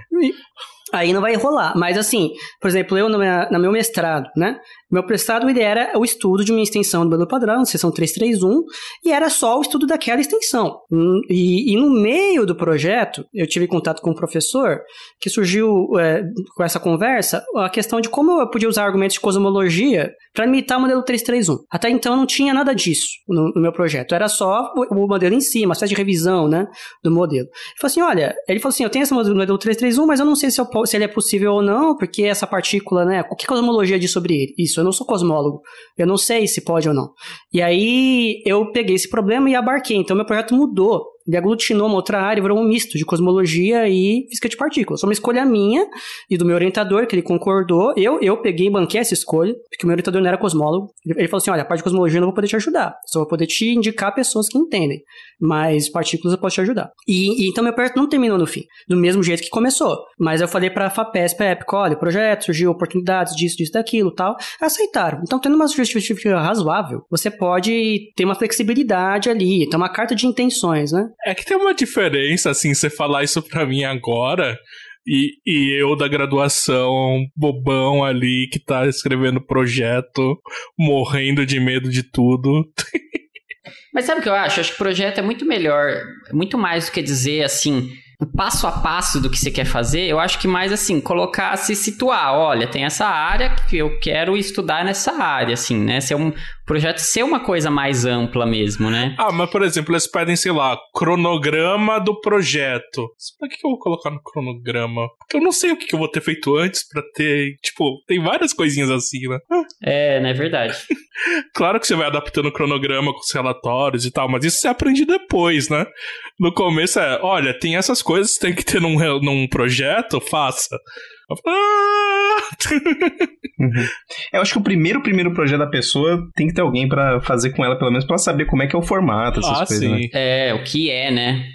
aí não vai rolar. Mas assim, por exemplo, eu no no meu mestrado, né? Meu prestado ele era o estudo de uma extensão do modelo padrão, seção 331, e era só o estudo daquela extensão. Hum, e, e no meio do projeto, eu tive contato com um professor que surgiu é, com essa conversa a questão de como eu podia usar argumentos de cosmologia para limitar o modelo 331. Até então não tinha nada disso no, no meu projeto, era só o, o, modelo em si, uma espécie de revisão né, do modelo. Ele falou assim: olha, ele falou assim: eu tenho esse modelo 331, mas eu não sei se, eu, se ele é possível ou não, porque essa partícula, né? O que cosmologia diz sobre ele? Isso, eu não sou cosmólogo, eu não sei se pode ou não. E aí eu peguei esse problema e abarquei, então meu projeto mudou ele aglutinou uma outra área, virou um misto de cosmologia e física de partículas. Foi uma escolha minha e do meu orientador, que ele concordou. Eu, eu peguei e banquei essa escolha, porque o meu orientador não era cosmólogo. Ele, falou assim: olha, a parte de cosmologia eu não vou poder te ajudar, só vou poder te indicar pessoas que entendem, mas partículas eu posso te ajudar. E, e então meu projeto não terminou no fim, do mesmo jeito que começou. Mas eu falei pra FAPESP, pra EPIC, olha, projeto, surgiu oportunidades disso, disso, daquilo tal. Aceitaram. Então, tendo uma justificativa razoável, você pode ter uma flexibilidade ali, ter uma carta de intenções, né? É que tem uma diferença, assim, você falar isso pra mim agora e, e eu da graduação, bobão ali, que tá escrevendo projeto, morrendo de medo de tudo. Mas sabe o que eu acho? Acho que projeto é muito melhor, muito mais do que dizer assim, o passo a passo do que você quer fazer, eu acho que mais assim, colocar, se situar, olha, tem essa área que eu quero estudar nessa área, assim, né? Ser um projeto ser uma coisa mais ampla mesmo, né? Ah, mas por exemplo, eles pedem, sei lá, cronograma do projeto. Por que eu vou colocar no cronograma? Porque eu não sei o que eu vou ter feito antes para ter, tipo, tem várias coisinhas assim, né? É, não é verdade. claro que você vai adaptando o cronograma com os relatórios e tal, mas isso você aprende depois, né? No começo é, olha, tem essas coisas que tem que ter num, num projeto, faça. Ah! uhum. Eu acho que o primeiro primeiro projeto da pessoa tem que ter alguém para fazer com ela, pelo menos para saber como é que é o formato, essas ah, coisas. Sim. Né? É, o que é, né?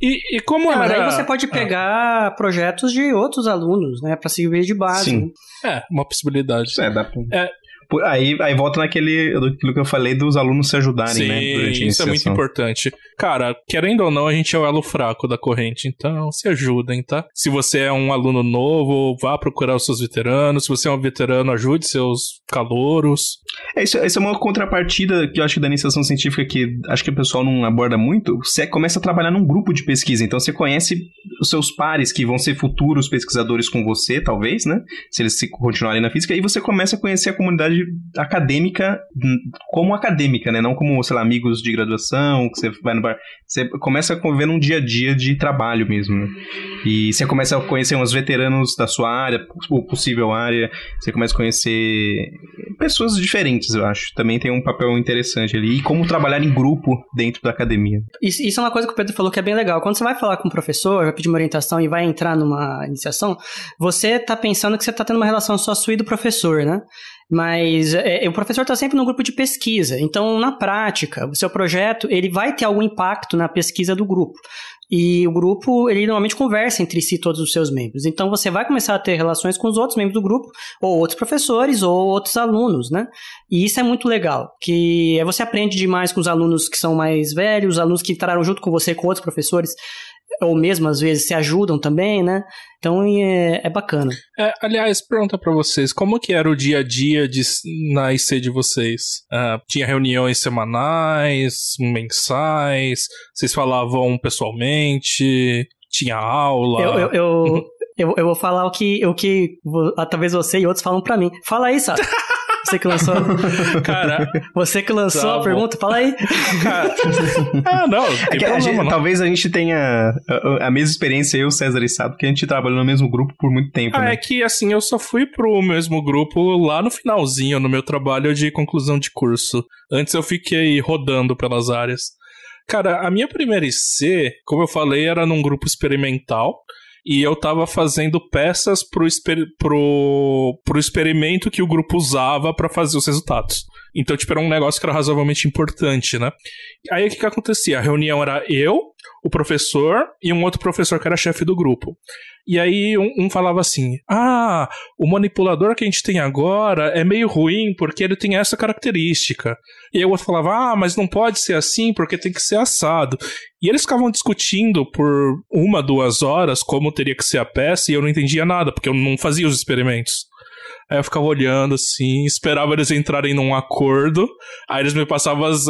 E, e como é, era... Mas aí você pode pegar ah. projetos de outros alunos, né, para servir de base. Sim. É, uma possibilidade. É, dá pra... é, Aí, aí volta naquele aquilo que eu falei dos alunos se ajudarem, né, Sim, né? Durante isso é muito importante. Cara, querendo ou não, a gente é o elo fraco da corrente, então se ajudem, tá? Se você é um aluno novo, vá procurar os seus veteranos. Se você é um veterano, ajude seus calouros. É, isso, isso é uma contrapartida que eu acho que da iniciação científica que acho que o pessoal não aborda muito. Você começa a trabalhar num grupo de pesquisa, então você conhece os seus pares que vão ser futuros pesquisadores com você, talvez, né? Se eles continuarem na física, e você começa a conhecer a comunidade acadêmica como acadêmica, né? Não como, sei lá, amigos de graduação, que você vai no bar. Você começa a conviver num dia a dia de trabalho mesmo, né? E você começa a conhecer uns veteranos da sua área, ou possível área, você começa a conhecer pessoas diferentes, eu acho. Também tem um papel interessante ali. E como trabalhar em grupo dentro da academia. Isso, isso é uma coisa que o Pedro falou que é bem legal. Quando você vai falar com um professor, vai pedir uma orientação e vai entrar numa iniciação, você tá pensando que você tá tendo uma relação só sua e do professor, né? Mas é, o professor está sempre no grupo de pesquisa. Então, na prática, o seu projeto ele vai ter algum impacto na pesquisa do grupo. E o grupo, ele normalmente conversa entre si todos os seus membros. Então você vai começar a ter relações com os outros membros do grupo, ou outros professores, ou outros alunos, né? E isso é muito legal, que você aprende demais com os alunos que são mais velhos, os alunos que entraram junto com você com outros professores ou mesmo às vezes se ajudam também, né? Então é, é bacana. É, aliás, pergunta para vocês, como que era o dia a dia de, na IC de vocês? Uh, tinha reuniões semanais, mensais? Vocês falavam pessoalmente? Tinha aula? Eu, eu, eu, eu, eu vou falar o que, o que talvez você e outros falam para mim. Fala aí, Sato. Você que lançou. Cara. Você que lançou tá a pergunta, fala aí. Cara. Ah, não. É problema, a gente, não. Talvez a gente tenha a, a, mesma experiência, eu, César e Sado, porque a gente trabalhou no mesmo grupo por muito tempo. Ah, né? é que assim, eu só fui pro mesmo grupo lá no finalzinho, no meu trabalho de conclusão de curso. Antes eu fiquei rodando pelas áreas. Cara, a minha primeira IC, como eu falei, era num grupo experimental e eu tava fazendo peças pro, exper pro, pro experimento que o grupo usava para fazer os resultados. Então, tipo, era um negócio que era razoavelmente importante, né? Aí o que, que acontecia? A reunião era eu, o professor e um outro professor que era chefe do grupo. E aí um, um, falava assim: Ah, o manipulador que a gente tem agora é meio ruim porque ele tem essa característica. E aí o outro falava: Ah, mas não pode ser assim porque tem que ser assado. E eles ficavam discutindo por uma, duas horas como teria que ser a peça e eu não entendia nada, porque eu não fazia os experimentos. Aí eu ficava olhando assim, esperava eles entrarem num acordo. Aí eles me passavam as,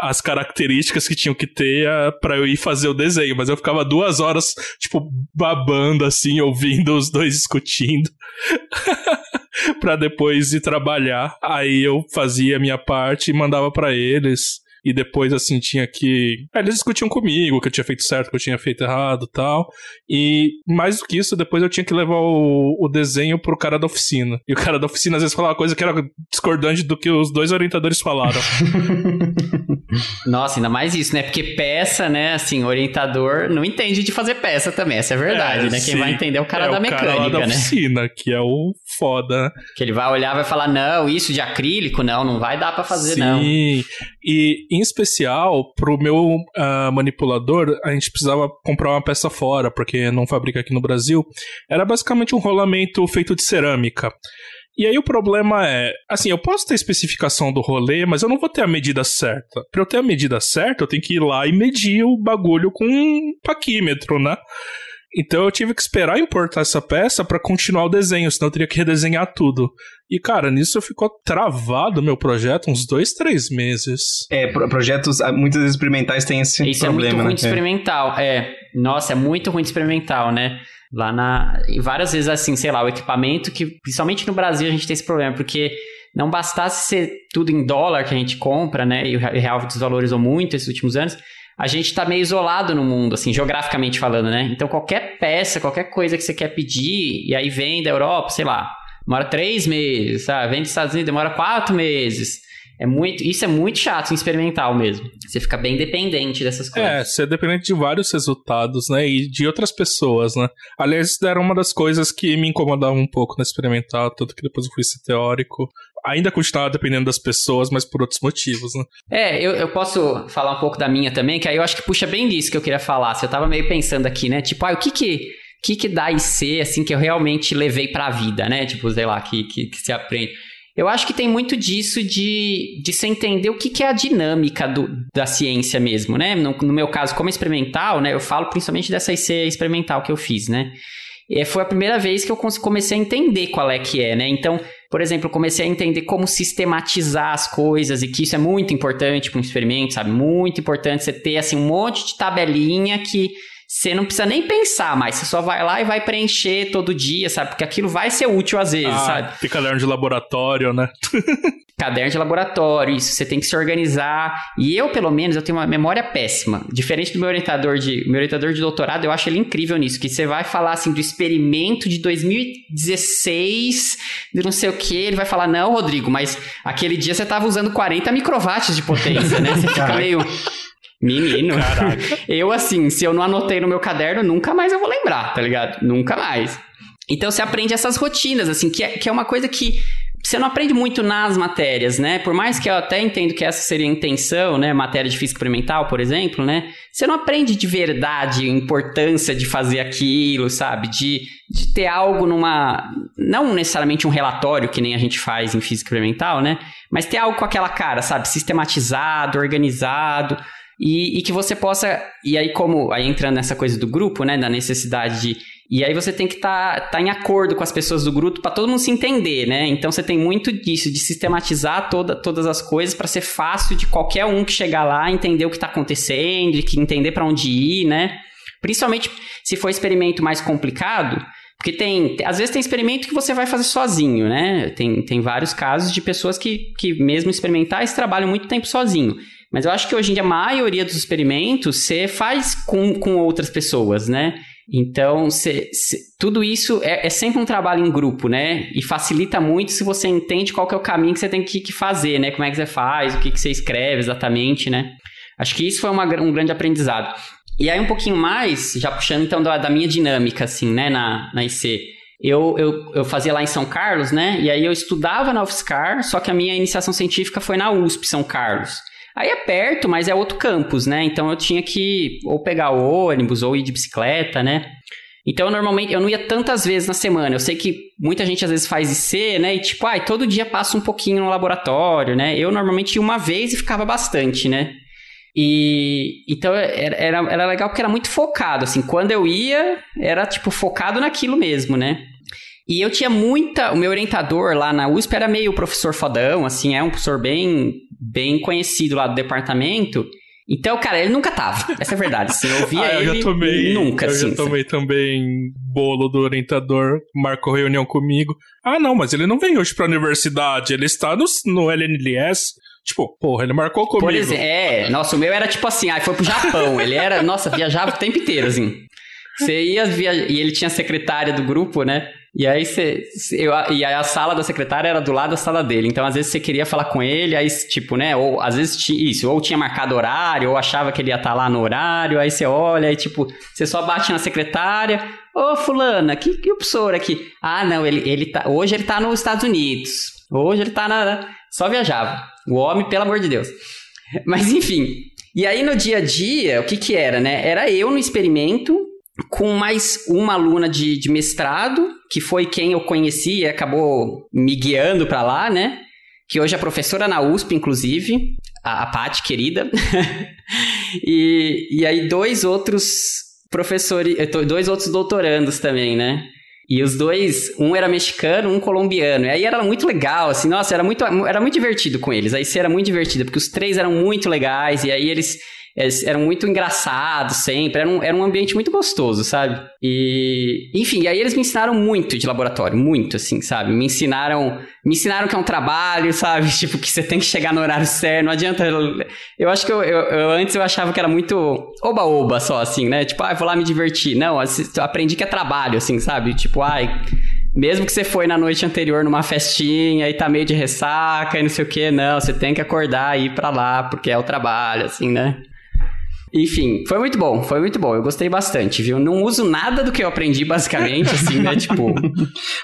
as, as características que tinham que ter uh, para eu ir fazer o desenho. Mas eu ficava duas horas, tipo, babando assim, ouvindo os dois discutindo. para depois ir trabalhar. Aí eu fazia a minha parte e mandava para eles e depois, assim, tinha que. É, eles discutiam comigo que eu tinha feito certo, que eu tinha feito errado tal. E mais do que isso, depois eu tinha que levar o, o desenho pro cara da oficina. E o cara da oficina às vezes falava coisa que era discordante do que os dois orientadores falaram. Nossa, ainda mais isso, né? Porque peça, né? Assim, orientador não entende de fazer peça também, essa é verdade, é, né? Quem vai entender é o cara é, da mecânica, o cara da né? oficina, que é o foda, né? Que ele vai olhar vai falar, não, isso de acrílico, não, não vai dar para fazer, sim. não. Sim, e em especial, pro meu uh, manipulador, a gente precisava comprar uma peça fora, porque não fabrica aqui no Brasil. Era basicamente um rolamento feito de cerâmica. E aí o problema é, assim, eu posso ter a especificação do rolê, mas eu não vou ter a medida certa. Para eu ter a medida certa, eu tenho que ir lá e medir o bagulho com um paquímetro, né? Então eu tive que esperar importar essa peça para continuar o desenho, senão eu teria que redesenhar tudo. E, cara, nisso ficou travado meu projeto uns dois, três meses. É, projetos ah, muitas vezes experimentais têm esse Isso problema. Isso é muito ruim né? experimental, é. Nossa, é muito ruim experimental, né? Lá na. E várias vezes, assim, sei lá, o equipamento que, principalmente no Brasil, a gente tem esse problema, porque não bastasse ser tudo em dólar que a gente compra, né? E o real desvalorizou muito esses últimos anos a gente está meio isolado no mundo, assim, geograficamente falando, né? Então, qualquer peça, qualquer coisa que você quer pedir, e aí vem da Europa, sei lá, demora três meses, sabe? Vem dos Estados Unidos, demora quatro meses. É muito, isso é muito chato, experimental mesmo. Você fica bem dependente dessas coisas. É, você é dependente de vários resultados, né? E de outras pessoas, né? Aliás, isso era uma das coisas que me incomodava um pouco no experimental, tanto que depois eu fui ser teórico ainda continuava dependendo das pessoas, mas por outros motivos, né? É, eu, eu posso falar um pouco da minha também, que aí eu acho que puxa bem disso que eu queria falar. Se eu tava meio pensando aqui, né? Tipo, ah, o que que, que, que dá IC, assim, que eu realmente levei pra vida, né? Tipo, sei lá, que, que, que se aprende. Eu acho que tem muito disso de, de você entender o que, que é a dinâmica do, da ciência mesmo, né? No, no meu caso, como experimental, né? Eu falo principalmente dessa IC experimental que eu fiz, né? E foi a primeira vez que eu comecei a entender qual é que é, né? Então, por exemplo, comecei a entender como sistematizar as coisas e que isso é muito importante para um experimento, sabe? Muito importante você ter assim um monte de tabelinha que você não precisa nem pensar mais, você só vai lá e vai preencher todo dia, sabe? Porque aquilo vai ser útil às vezes, ah, sabe? Tem caderno de laboratório, né? caderno de laboratório, isso, você tem que se organizar. E eu, pelo menos, eu tenho uma memória péssima. Diferente do meu orientador de, meu orientador de doutorado, eu acho ele incrível nisso, que você vai falar assim do experimento de 2016, de não sei o que, ele vai falar: "Não, Rodrigo, mas aquele dia você estava usando 40 microwatts de potência, né?" Você fica meio Menino, Caraca. eu assim, se eu não anotei no meu caderno, nunca mais eu vou lembrar, tá ligado? Nunca mais. Então você aprende essas rotinas, assim, que é, que é uma coisa que você não aprende muito nas matérias, né? Por mais que eu até entendo que essa seria a intenção, né? Matéria de física experimental, por exemplo, né? Você não aprende de verdade a importância de fazer aquilo, sabe? De, de ter algo numa. Não necessariamente um relatório, que nem a gente faz em física experimental, né? Mas ter algo com aquela cara, sabe? Sistematizado, organizado. E, e, que você possa. E aí, como. Aí entrando nessa coisa do grupo, né? Da necessidade de. E aí você tem que estar tá, tá em acordo com as pessoas do grupo para todo mundo se entender, né? Então você tem muito disso, de sistematizar toda, todas as coisas para ser fácil de qualquer um que chegar lá entender o que está acontecendo, que entender para onde ir, né? Principalmente se for experimento mais complicado, porque tem, às vezes tem experimento que você vai fazer sozinho, né? Tem, tem vários casos de pessoas que, que mesmo experimentais trabalham muito tempo sozinho. Mas eu acho que hoje em dia a maioria dos experimentos você faz com, com outras pessoas, né? Então, cê, cê, tudo isso é, é, sempre um trabalho em grupo, né? E facilita muito se você entende qual é o caminho que você tem que, que fazer, né? Como é que você faz, o que, que você escreve exatamente, né? Acho que isso foi uma, um grande aprendizado. E aí, um pouquinho mais, já puxando então da, da minha dinâmica, assim, né, na, na IC. Eu, eu, eu fazia lá em São Carlos, né? E aí eu estudava na UFSCar, só que a minha iniciação científica foi na USP, São Carlos. Aí é perto, mas é outro campus, né? Então eu tinha que ou pegar o ônibus ou ir de bicicleta, né? Então, normalmente, eu não ia tantas vezes na semana. Eu sei que muita gente às vezes faz IC, né? E tipo, ai, todo dia passa um pouquinho no laboratório, né? Eu normalmente ia uma vez e ficava bastante, né? E então era, era, era legal porque era muito focado, assim. Quando eu ia, era tipo focado naquilo mesmo, né? E eu tinha muita. O meu orientador lá na USP era meio professor fodão, assim, é um professor bem, bem conhecido lá do departamento. Então, cara, ele nunca tava. Essa é a verdade. Assim, eu via ah, eu ele já tomei, nunca, eu assim. já tomei também bolo do orientador, marcou reunião comigo. Ah, não, mas ele não vem hoje pra universidade, ele está no, no LNLS. Tipo, porra, ele marcou comigo. Por exemplo, é, nossa, o meu era tipo assim, ah, foi pro Japão. Ele era, nossa, viajava o tempo inteiro, assim. Você ia via... e ele tinha secretária do grupo, né? E aí você. Eu, e aí a sala da secretária era do lado da sala dele. Então, às vezes, você queria falar com ele, aí, tipo, né? Ou às vezes isso, ou tinha marcado horário, ou achava que ele ia estar lá no horário, aí você olha, aí, tipo, você só bate na secretária. Ô, fulana, que, que professor aqui? Ah, não, ele, ele tá. Hoje ele tá nos Estados Unidos. Hoje ele tá na. Só viajava. O homem, pelo amor de Deus. Mas enfim. E aí no dia a dia, o que que era, né? Era eu no experimento com mais uma aluna de, de mestrado, que foi quem eu conheci e acabou me guiando para lá, né? Que hoje é professora na USP, inclusive, a, a Paty, querida. e, e aí dois outros professores, dois outros doutorandos também, né? E os dois, um era mexicano, um colombiano. E aí era muito legal, assim, nossa, era muito, era muito divertido com eles. Aí era muito divertido, porque os três eram muito legais, e aí eles eles eram muito engraçados sempre, era um, era um ambiente muito gostoso, sabe? E, enfim, aí eles me ensinaram muito de laboratório, muito, assim, sabe? Me ensinaram, me ensinaram que é um trabalho, sabe? Tipo, que você tem que chegar no horário certo, não adianta. Eu, acho que eu, eu, eu, antes eu achava que era muito oba-oba só, assim, né? Tipo, ah, vou lá me divertir. Não, aprendi que é trabalho, assim, sabe? Tipo, ai. Mesmo que você foi na noite anterior numa festinha e tá meio de ressaca e não sei o que, não, você tem que acordar e ir pra lá, porque é o trabalho, assim, né? Enfim, foi muito bom, foi muito bom. Eu gostei bastante, viu? Não uso nada do que eu aprendi, basicamente, assim, né? Tipo.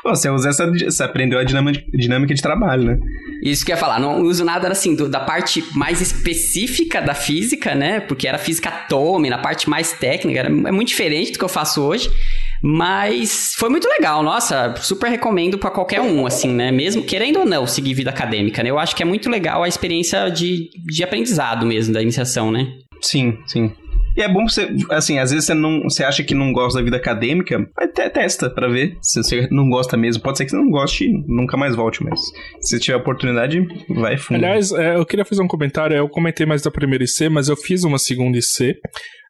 você usa essa. Você aprendeu a dinâmica, dinâmica de trabalho, né? Isso que eu ia falar, não uso nada assim do, da parte mais específica da física, né? Porque era física atômica, na parte mais técnica, era, é muito diferente do que eu faço hoje. Mas foi muito legal, nossa, super recomendo para qualquer um, assim, né? Mesmo querendo ou não seguir vida acadêmica, né? Eu acho que é muito legal a experiência de, de aprendizado mesmo da iniciação, né? Sim, sim. E é bom você, assim, às vezes você não, você acha que não gosta da vida acadêmica, até testa para ver se você não gosta mesmo. Pode ser que você não goste e nunca mais volte, mas se tiver oportunidade, vai fundo. Aliás, é, eu queria fazer um comentário. Eu comentei mais da primeira IC, mas eu fiz uma segunda IC.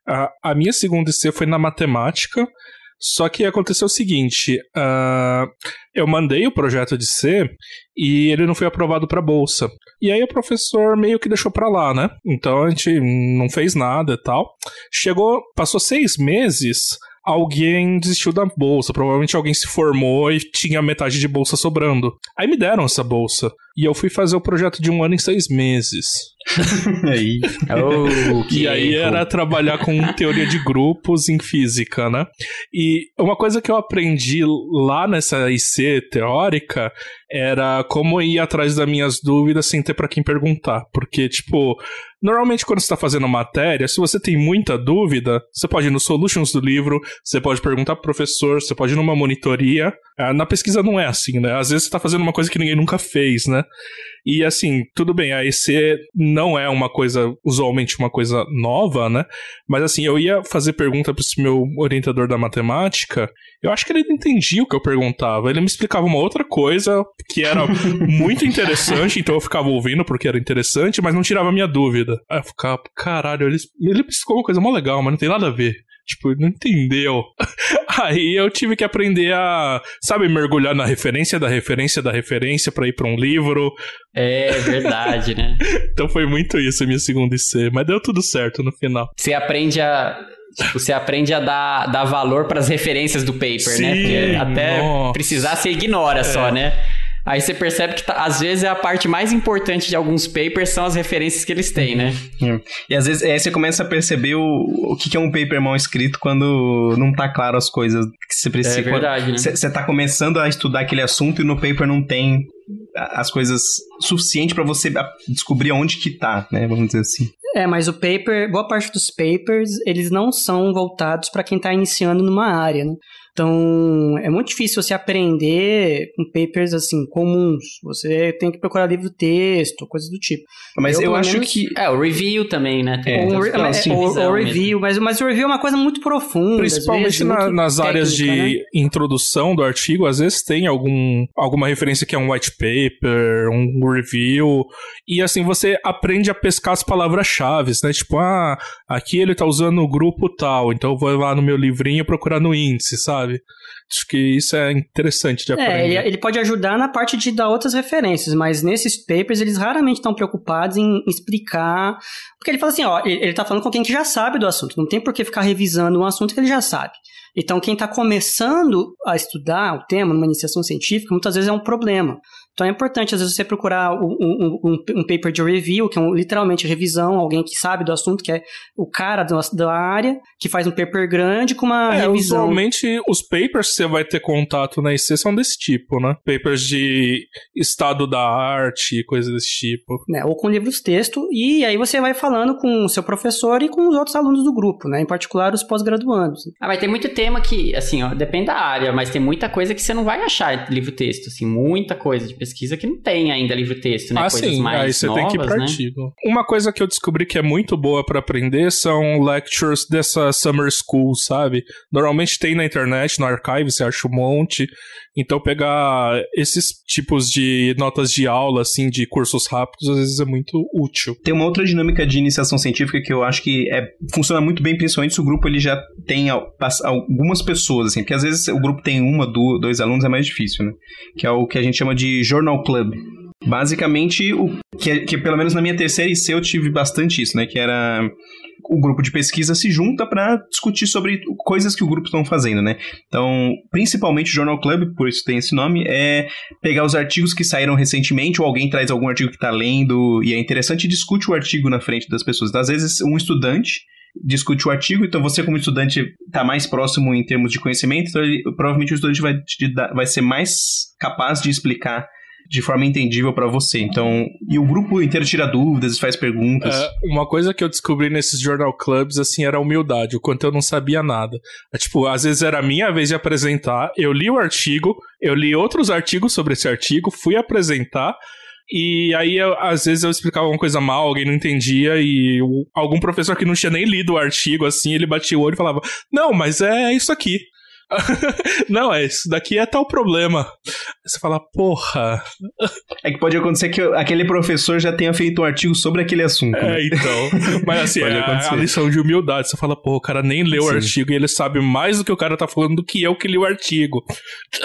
A, a minha segunda IC foi na matemática. Só que aconteceu o seguinte: uh, eu mandei o projeto de C e ele não foi aprovado para bolsa. E aí o professor meio que deixou para lá, né? Então a gente não fez nada e tal. Chegou, passou seis meses alguém desistiu da bolsa. Provavelmente alguém se formou e tinha metade de bolsa sobrando. Aí me deram essa bolsa. E eu fui fazer o projeto de um ano em seis meses. aí. Oh, e aí era trabalhar com teoria de grupos em física, né? E uma coisa que eu aprendi lá nessa IC teórica era como ir atrás das minhas dúvidas sem ter para quem perguntar. Porque, tipo, normalmente quando você está fazendo matéria, se você tem muita dúvida, você pode ir no solutions do livro, você pode perguntar pro professor, você pode ir numa monitoria. Ah, na pesquisa não é assim, né? Às vezes você está fazendo uma coisa que ninguém nunca fez, né? E assim, tudo bem, a EC não é uma coisa, usualmente uma coisa nova, né? Mas assim, eu ia fazer pergunta para esse meu orientador da matemática, eu acho que ele não entendia o que eu perguntava. Ele me explicava uma outra coisa que era muito interessante, então eu ficava ouvindo porque era interessante, mas não tirava a minha dúvida. Aí eu ficava, caralho, ele, ele me explicou uma coisa mó legal, mas não tem nada a ver. Tipo, não entendeu. Aí eu tive que aprender a, sabe, mergulhar na referência da referência da referência para ir para um livro. É verdade, né? então foi muito isso a minha segunda IC, mas deu tudo certo no final. Você aprende a Tipo, você aprende a dar, dar valor para as referências do paper, né? Sim, né? Porque até nossa. precisar, você ignora é. só, né? Aí você percebe que tá, às vezes é a parte mais importante de alguns papers são as referências que eles têm, né? Hum. E às vezes aí você começa a perceber o, o que é um paper mal escrito quando não tá claro as coisas que você precisa. É verdade, né? Você tá começando a estudar aquele assunto e no paper não tem as coisas suficiente para você descobrir onde que tá, né? Vamos dizer assim. É, mas o paper, boa parte dos papers, eles não são voltados para quem está iniciando numa área, né? Então, é muito difícil você aprender com papers assim comuns. Você tem que procurar livro texto, coisas do tipo. Mas eu, eu acho menos... que é o review também, né? Tem é, o, re... é, assim, o, o review, mas, mas o review é uma coisa muito profunda, principalmente vezes, na, muito nas técnica, áreas de né? introdução do artigo, às vezes tem algum alguma referência que é um white paper, um review, e assim você aprende a pescar as palavras-chave, né? Tipo, ah, aqui ele tá usando o grupo tal, então eu vou lá no meu livrinho procurar no índice, sabe? Acho que isso é interessante de aprender. É, ele, ele, pode ajudar na parte de dar outras referências, mas nesses papers eles raramente estão preocupados em explicar. Porque ele fala assim, ó, ele, ele tá falando com alguém que já sabe do assunto, não tem por que ficar revisando um assunto que ele já sabe. Então, quem está começando a estudar o tema numa iniciação científica, muitas vezes é um problema. Então é importante, às vezes, você procurar um, um, um, um paper de review, que é um, literalmente revisão, alguém que sabe do assunto, que é o cara da, da área, que faz um paper grande com uma é, revisão. Usualmente, os papers que você vai ter contato na IC são desse tipo, né? Papers de estado da arte, coisas desse tipo. É, ou com livros texto, e aí você vai falando com o seu professor e com os outros alunos do grupo, né? Em particular, os pós-graduandos. Ah, vai ter muito tema que, assim, ó, depende da área, mas tem muita coisa que você não vai achar livro texto, assim, muita coisa de pesquisa que não tem ainda livro-texto, né? Ah, Coisas sim. mais Aí você novas, tem que ir pro né? artigo. Uma coisa que eu descobri que é muito boa para aprender são lectures dessa summer school, sabe? Normalmente tem na internet, no archive, você acha um monte. Então pegar esses tipos de notas de aula, assim, de cursos rápidos, às vezes é muito útil. Tem uma outra dinâmica de iniciação científica que eu acho que é, funciona muito bem, principalmente se o grupo ele já tem algumas pessoas, assim, porque às vezes o grupo tem uma, duas, dois alunos, é mais difícil, né? Que é o que a gente chama de Journal Club. Basicamente, o que, que pelo menos na minha terceira IC eu tive bastante isso, né? Que era o grupo de pesquisa se junta para discutir sobre coisas que o grupo estão fazendo, né? Então, principalmente o Journal Club, por isso tem esse nome, é pegar os artigos que saíram recentemente ou alguém traz algum artigo que está lendo e é interessante e discute o artigo na frente das pessoas. Às vezes, um estudante discute o artigo, então você como estudante está mais próximo em termos de conhecimento, então ele, provavelmente o estudante vai, te vai ser mais capaz de explicar de forma entendível para você. Então, e o grupo inteiro tira dúvidas, faz perguntas. É, uma coisa que eu descobri nesses journal clubs, assim, era a humildade, o quanto eu não sabia nada. É, tipo, às vezes era a minha vez de apresentar, eu li o artigo, eu li outros artigos sobre esse artigo, fui apresentar, e aí, eu, às vezes, eu explicava uma coisa mal, alguém não entendia, e algum professor que não tinha nem lido o artigo, assim, ele batia o olho e falava: Não, mas é isso aqui. não, é isso daqui é tal problema. Você fala, porra. É que pode acontecer que aquele professor já tenha feito um artigo sobre aquele assunto. É, né? então. Mas assim, é a, a lição de humildade. Você fala, pô, o cara nem leu Sim. o artigo e ele sabe mais do que o cara tá falando do que eu que li o artigo.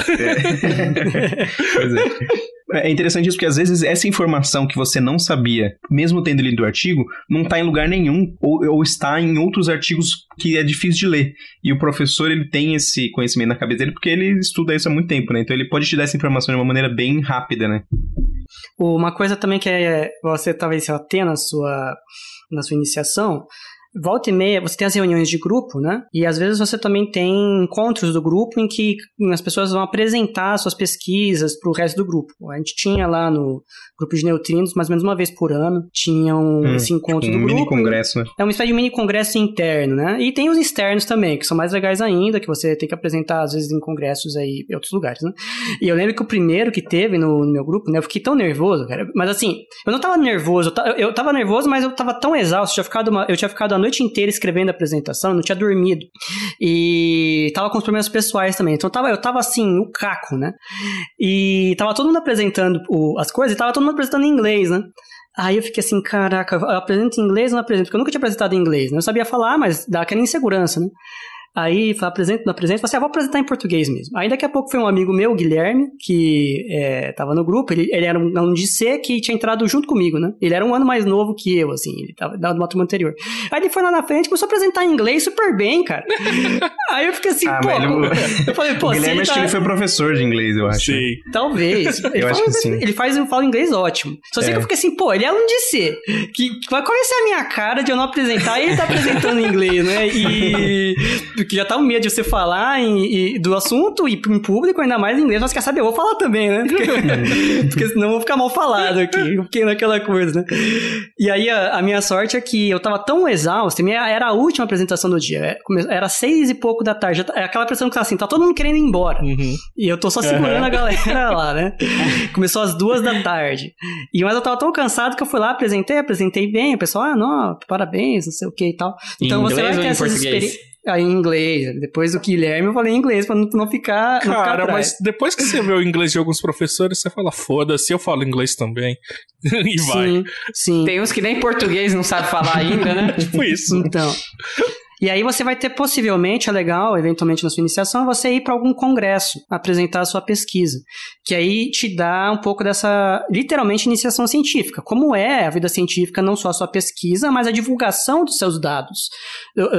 É. pois é. É interessante isso porque às vezes essa informação que você não sabia, mesmo tendo lido o artigo, não está em lugar nenhum ou, ou, está em outros artigos que é difícil de ler. E o professor ele tem esse conhecimento na cabeça dele porque ele estuda isso há muito tempo, né? Então ele pode te dar essa informação de uma maneira bem rápida, né? Uma coisa também que é, você talvez tenha na sua na sua iniciação volta e meia, você tem as reuniões de grupo, né? E às vezes você também tem encontros do grupo em que as pessoas vão apresentar suas pesquisas para o resto do grupo. A gente tinha lá no grupo de neutrinos, mais ou menos uma vez por ano, tinham hum, esse encontro tipo um do grupo. mini congresso, né? É uma espécie de mini congresso interno, né? E tem os externos também, que são mais legais ainda, que você tem que apresentar às vezes em congressos aí em outros lugares, né? E eu lembro que o primeiro que teve no, no meu grupo, né? Eu fiquei tão nervoso, cara. Mas assim, eu não tava nervoso, eu, eu tava nervoso, mas eu tava tão exausto, eu tinha ficado, uma, eu tinha ficado a noite inteira escrevendo a apresentação, não tinha dormido. E tava com os problemas pessoais também. Então tava, eu tava assim, o caco, né? E tava todo mundo apresentando o, as coisas e tava todo mundo apresentando em inglês, né? Aí eu fiquei assim, caraca, eu apresento em inglês ou não apresento? Porque eu nunca tinha apresentado em inglês, né? Eu sabia falar, mas dá aquela insegurança, né? Aí, apresento, não apresento, falei assim, ah, vou apresentar em português mesmo. Aí daqui a pouco foi um amigo meu, Guilherme, que é, tava no grupo, ele, ele era um aluno de C que tinha entrado junto comigo, né? Ele era um ano mais novo que eu, assim, ele tava da uma turma anterior. Aí ele foi lá na frente, começou a apresentar em inglês super bem, cara. Aí eu fiquei assim, ah, pô, ele, eu falei, pô, o Guilherme acho tá... que ele foi professor de inglês, eu acho. Sim. Talvez. Ele eu acho que sim. Ele faz, fala inglês ótimo. Só sei é. que eu fiquei assim, pô, ele é aluno de C. Que, qual vai ser a minha cara de eu não apresentar e ele tá apresentando em inglês, né? E Porque já tá o medo de você falar em, do assunto e em público, ainda mais em inglês, mas quer saber, eu vou falar também, né? Porque, porque senão eu vou ficar mal falado aqui, porque naquela coisa, né? E aí a, a, minha sorte é que eu tava tão exausto, minha, era a última apresentação do dia, é, era seis e pouco da tarde, é aquela pressão que tá assim, tá todo mundo querendo ir embora. Uhum. E eu tô só segurando uhum. a galera lá, né? Começou às duas da tarde. E mas eu tava tão cansado que eu fui lá, apresentei, apresentei bem, o pessoal, ah, não, parabéns, não sei o que e tal. Então em você vai ter essas experiências. Aí em inglês. Depois do Guilherme eu falei em inglês pra não, não ficar. Cara, não ficar mas depois que você vê o inglês de alguns professores, você fala, foda-se, eu falo inglês também. e vai. Sim, sim. Tem uns que nem português não sabe falar ainda, né? tipo isso. Então. E aí você vai ter possivelmente, é legal, eventualmente na sua iniciação, você ir para algum congresso apresentar a sua pesquisa, que aí te dá um pouco dessa, literalmente, iniciação científica. Como é a vida científica, não só a sua pesquisa, mas a divulgação dos seus dados,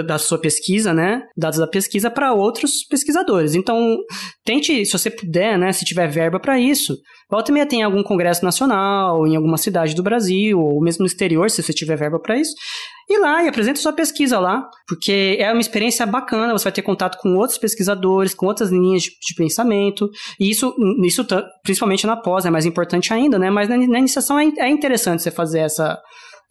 da sua pesquisa, né? Dados da pesquisa para outros pesquisadores. Então, tente, se você puder, né, se tiver verba para isso, Volta e meia tem algum congresso nacional, em alguma cidade do Brasil, ou mesmo no exterior, se você tiver verba para isso. E lá e apresenta sua pesquisa lá, porque é uma experiência bacana, você vai ter contato com outros pesquisadores, com outras linhas de, de pensamento, e isso, isso principalmente na pós é mais importante ainda, né? Mas na, na iniciação é, é interessante você fazer essa,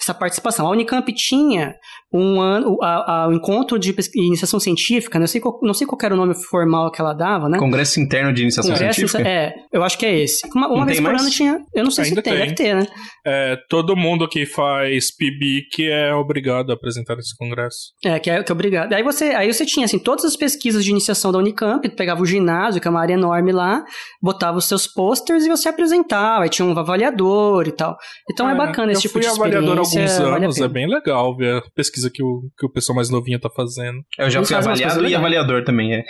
essa participação. A Unicamp tinha um ano, a, a, o encontro de iniciação científica, não sei, qual, não sei qual era o nome formal que ela dava, né? Congresso Interno de Iniciação Congresso, Científica? É, eu acho que é esse. Uma, uma vez por mais? ano tinha, eu não sei Ainda se tem, tem, deve ter, né? É, todo mundo que faz PIBIC é obrigado a apresentar esse congresso. É, que é, que é obrigado. Aí você, aí você tinha, assim, todas as pesquisas de iniciação da Unicamp, pegava o ginásio, que é uma área enorme lá, botava os seus posters e você apresentava, aí tinha um avaliador e tal. Então é, é bacana esse tipo de experiência. Eu fui avaliador alguns anos, vale é bem legal ver a pesquisa que o, que o pessoal mais novinho tá fazendo. Eu já fui avaliado e avaliador também, é.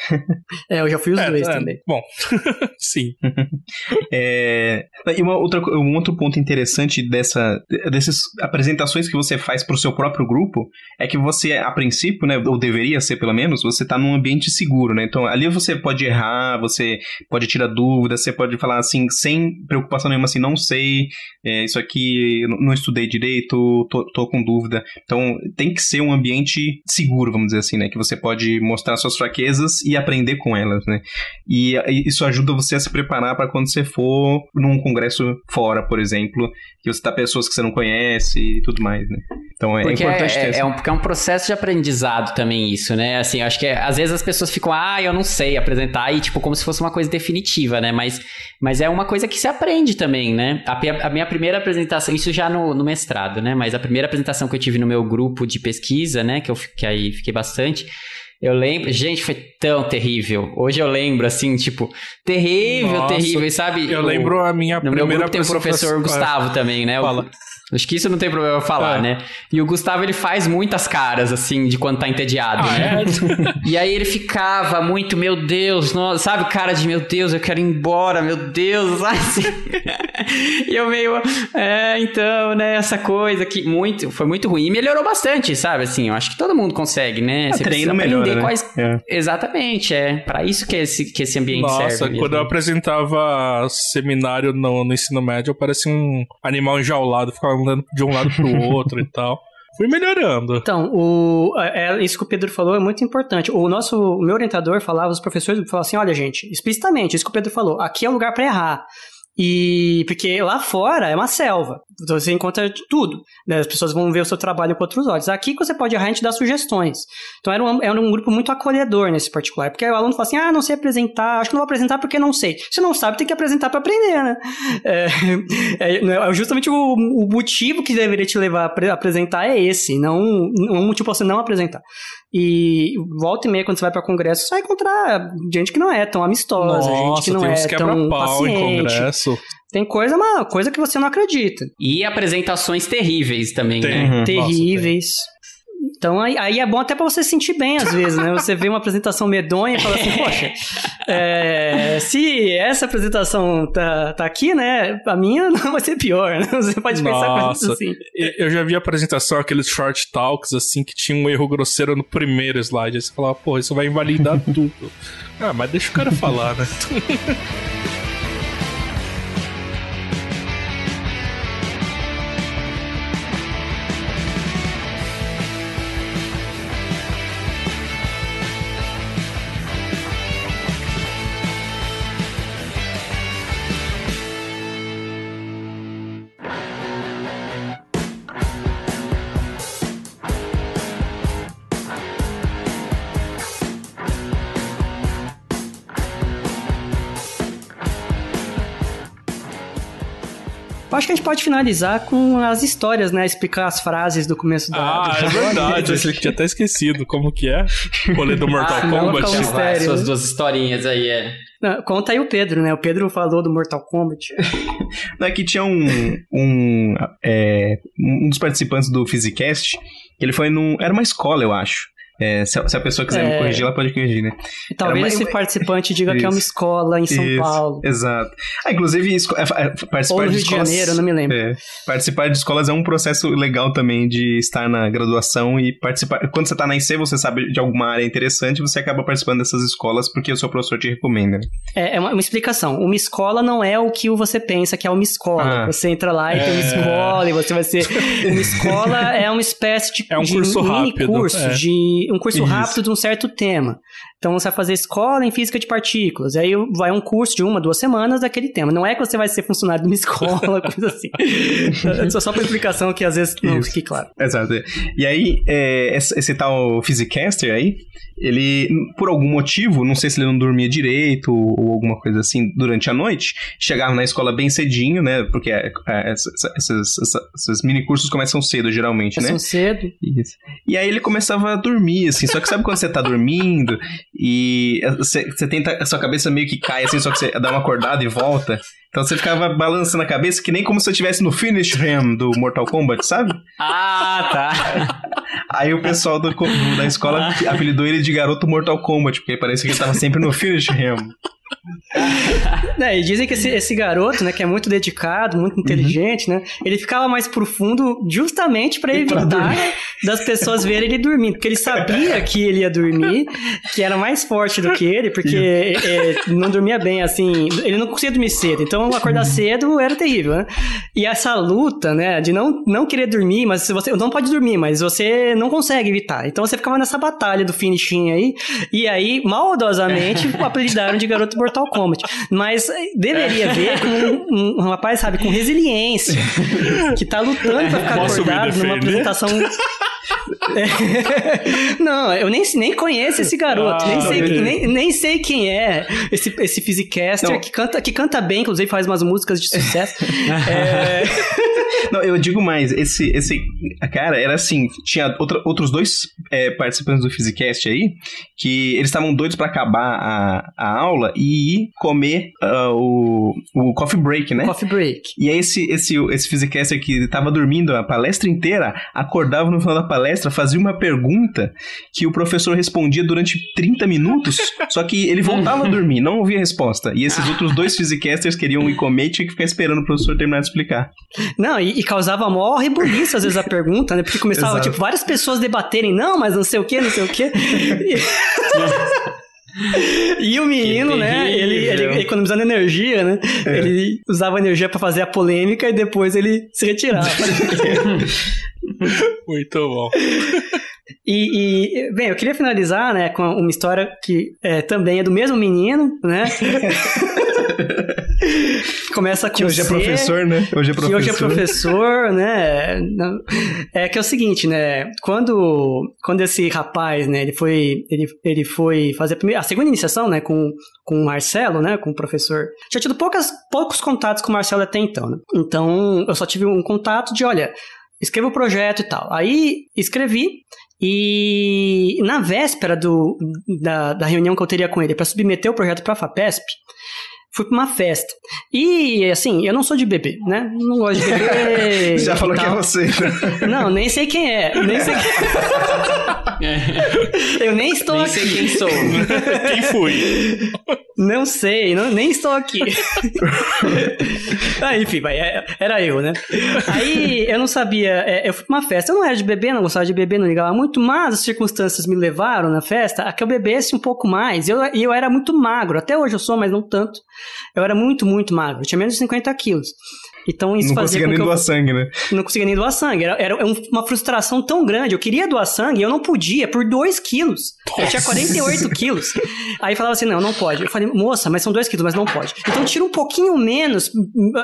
É, eu já fui os é, dois é, também. Bom, sim. é, e uma outra, um outro ponto interessante dessa, dessas apresentações que você faz pro seu próprio grupo é que você, a princípio, né, ou deveria ser pelo menos, você tá num ambiente seguro, né? Então ali você pode errar, você pode tirar dúvidas, você pode falar assim, sem preocupação nenhuma, assim, não sei, é, isso aqui não estudei direito, tô, tô com dúvida. Então tem que ser um ambiente seguro, vamos dizer assim, né? Que você pode mostrar suas fraquezas e aprender com elas, né? E isso ajuda você a se preparar para quando você for num congresso fora, por exemplo, que você tá pessoas que você não conhece e tudo mais, né? Então é porque importante é, ter é, um, porque é um processo de aprendizado também isso, né? Assim, acho que é, às vezes as pessoas ficam, ah, eu não sei apresentar, e tipo, como se fosse uma coisa definitiva, né? Mas, mas é uma coisa que se aprende também, né? A, a minha primeira apresentação, isso já no, no mestrado, né? Mas a primeira apresentação que eu tive no meu grupo de pesquisa, né? Que eu que aí fiquei bastante. Eu lembro, gente, foi tão terrível. Hoje eu lembro, assim, tipo, terrível, Nossa, terrível, sabe? Eu o, lembro a minha no primeira meu grupo tem o professor Gustavo também, né? Fala. O, Acho que isso não tem problema falar, é. né? E o Gustavo, ele faz muitas caras, assim, de quando tá entediado, ah, né? É? e aí ele ficava muito, meu Deus, nossa, sabe? Cara de, meu Deus, eu quero ir embora, meu Deus, assim. e eu meio, é, então, né, essa coisa que muito, foi muito ruim. E melhorou bastante, sabe? Assim, eu acho que todo mundo consegue, né? É, Você treino melhor, né? quais... É. Exatamente, é. para isso que esse, que esse ambiente nossa, serve. Nossa, quando eu apresentava seminário no, no ensino médio, eu parecia um animal enjaulado, ficava de um lado pro outro e tal. Fui melhorando. Então, o, é, é, isso que o Pedro falou é muito importante. O nosso, o meu orientador falava, os professores falavam assim: olha, gente, explicitamente, isso que o Pedro falou, aqui é um lugar para errar. E porque lá fora é uma selva, então você encontra tudo. Né? As pessoas vão ver o seu trabalho com outros olhos. Aqui você pode errar, a gente dá sugestões. Então era um, era um grupo muito acolhedor nesse particular, porque o aluno fala assim: ah, não sei apresentar, acho que não vou apresentar porque não sei. Se não sabe, tem que apresentar para aprender, né? É, é, é justamente o, o, motivo que deveria te levar a apresentar é esse, não um motivo para você não apresentar. E volta e meia, quando você vai para congresso, você vai encontrar gente que não é tão amistosa, Nossa, gente que não é tão paciente. Tem coisa, uma coisa que você não acredita. E apresentações terríveis também, tem. né? Uhum. Terríveis. Nossa, então aí, aí, é bom até para você se sentir bem às vezes, né? Você vê uma apresentação medonha e fala assim, poxa, é, se essa apresentação tá, tá aqui, né? A minha não vai ser pior, né? Você pode pensar Nossa, assim. Eu já vi a apresentação, aqueles short talks, assim, que tinha um erro grosseiro no primeiro slide. Aí você falava, pô, isso vai invalidar tudo. Ah, mas deixa o cara falar, né? Acho que a gente pode finalizar com as histórias, né? Explicar as frases do começo da. Ah, do é verdade. Eu tinha até esquecido como que é. O rolê do Mortal Ah, não, Kombat. calma. Vai, suas duas historinhas aí, é. Não, conta aí o Pedro, né? O Pedro falou do Mortal Kombat. Não, é que tinha um, um, é, um dos participantes do Physicast, ele foi num... Era uma escola, eu acho. É, se, a, se a pessoa quiser me É. corrigir, ela pode corrigir, né? E talvez Era uma- esse participante diga que é uma escola em São Isso, Paulo. Exato. Ah, inclusive, esco- é, é, participar Ou no de Rio de escolas... Janeiro, não me lembro. É, participar de escolas é um processo legal também de estar na graduação e participar. Quando você tá na IC, você sabe de alguma área interessante, você acaba participando dessas escolas porque o seu professor te recomenda. É, é uma, uma explicação. Uma escola não é o que você pensa que é uma escola. Ah. Você entra lá e tem uma É. escola e você vai ser. Uma escola é uma espécie de, É um de curso mini rápido, curso, é. de um curso Isso. rápido de um certo tema. Então você vai fazer escola em física de partículas. Aí vai um curso de uma, duas semanas daquele tema. Não é que você vai ser funcionário de uma escola, coisa assim. Só- Só para explicação que às vezes não Isso. fique claro. Exato. E aí, é, esse, tal Physicaster aí, ele, por algum motivo, não sei se ele não dormia direito ou, alguma coisa assim durante a noite, chegava na escola bem cedinho, né? Porque é, é, esses mini cursos começam cedo, geralmente, né? São cedo. Isso. E aí ele começava a dormir, assim. Só que sabe quando você tá dormindo e você, tenta. A sua cabeça meio que cai, assim, só que você dá uma acordada e volta. Então você ficava balançando a cabeça que nem como se eu estivesse no Finish Ram do Mortal Kombat, sabe? Ah, tá. Aí o pessoal do, do- da escola apelidou ele de garoto Mortal Kombat, porque parecia que ele tava sempre no Finish Ram. É, e dizem que esse, esse garoto, né, que é muito dedicado, muito inteligente, né, ele ficava mais profundo justamente para evitar das pessoas verem ele dormindo, porque ele sabia que ele ia dormir, que era mais forte do que ele, porque é, não dormia bem, assim, ele não conseguia dormir cedo, então acordar cedo era terrível, né? E essa luta, né, de não, não querer dormir, mas você não pode dormir, mas você não consegue evitar, então você ficava nessa batalha do finishing aí, e aí, maldosamente, apelidaram de garoto Mortal Kombat. Mas eh, deveria ver com um, um rapaz, sabe, com resiliência, que tá lutando pra ficar acordado numa apresentação. Não, eu nem, nem conheço esse garoto, Ah, nem, sei, nem, nem sei quem é esse, esse Physicaster que canta, que canta bem, inclusive faz umas músicas de sucesso. é, Não, eu digo mais, esse, esse cara era assim, tinha outra- outros dois é, participantes do Physicast aí, que eles estavam doidos pra acabar a, a aula e ir comer ah, o, o coffee break, né? Coffee Break. E aí esse, esse, esse Physicaster que tava dormindo a palestra inteira, acordava no final da palestra, fazia uma pergunta que o professor respondia durante 30 minutos, só que ele voltava a dormir, não ouvia a resposta. E esses outros dois Physicasters queriam ir comer e tinha que ficar esperando o professor terminar de explicar. Não, e, e causava maior rebuliço às vezes a pergunta, né? Porque começava, Exato. tipo, várias pessoas debaterem, não, mas não sei o que, não sei o que. E o menino, né? Ele, ele economizando energia, né? Ele usava energia pra fazer a polêmica e depois ele se retirava. Muito bom. E, e, bem, eu queria finalizar, né, com uma história que é, também é do mesmo menino, né? Começa com Que hoje é C, professor, né? Hoje é que professor. hoje é professor, né? É que é o seguinte, né? Quando, quando esse rapaz, né, ele foi, ele, ele foi fazer a, primeira, a segunda iniciação, né, com, com o Marcelo, né, com o professor. Tinha tido poucas, poucos contatos com o Marcelo até então, né? Então, eu só tive um contato de, olha, escreva o projeto e tal. Aí, escrevi e na véspera do, da, da reunião que eu teria com ele para submeter o projeto para a FAPESP, fui pra uma festa. E, assim, eu não sou de beber, né? Não gosto de beber. Já falou que é você. né? Não, nem sei quem é. Nem sei Eu nem estou Nem aqui. sei quem sou. Quem fui? Não sei, não, nem estou aqui. ah, enfim, vai, é- era eu, né? Aí eu não sabia, é, eu fui pra uma festa, eu não era de beber, não gostava de beber, não ligava muito, mas as circunstâncias me levaram na festa a que eu bebesse um pouco mais. E eu, e eu era muito magro, até hoje eu sou, mas não tanto. Eu era muito, muito magro, eu tinha menos de 50 quilos. Então isso Não fazia conseguia nem que eu doar sangue, né? não conseguia nem doar sangue. Era, era um- uma frustração tão grande. Eu queria doar sangue e eu não podia por 2 quilos. Eu tinha 48 quilos. Aí falava assim: não, não pode. Eu falei, moça, mas são 2 quilos, mas não pode. Então tira um pouquinho menos.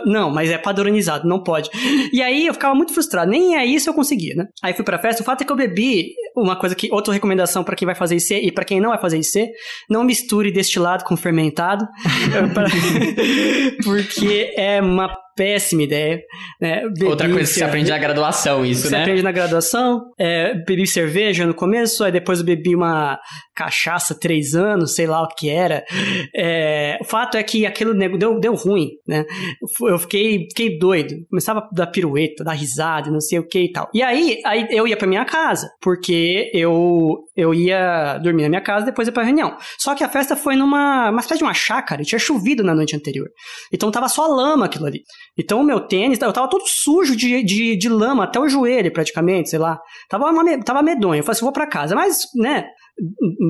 Não, mas é padronizado, não pode. E aí eu ficava muito frustrado. Nem aí isso eu conseguia, né? Aí fui pra festa. O fato é que eu bebi uma coisa que. Outra recomendação pra quem vai fazer IC e pra quem não vai fazer IC: não misture destilado com fermentado. Pra- Porque é uma péssima ideia. Né? Bebi Outra coisa que você aprende na graduação, isso, você né? aprende na graduação. É, bebi cerveja no começo, aí depois eu bebi uma cachaça três anos, sei lá o que era. É, o fato é que aquilo deu, deu ruim, né? Eu fiquei, fiquei doido. Começava a dar pirueta, dar risada, não sei o que e tal. E aí, aí eu ia pra minha casa, porque eu, eu ia dormir na minha casa depois ia pra reunião. Só que a festa foi numa uma espécie de uma chácara, e tinha chovido na noite anterior. Então tava só lama aquilo ali. Então o meu tênis, eu tava todo sujo de, de, de lama até o joelho, praticamente, sei lá. Tava, uma, tava medonho. Eu falei assim, vou pra casa. Mas, né,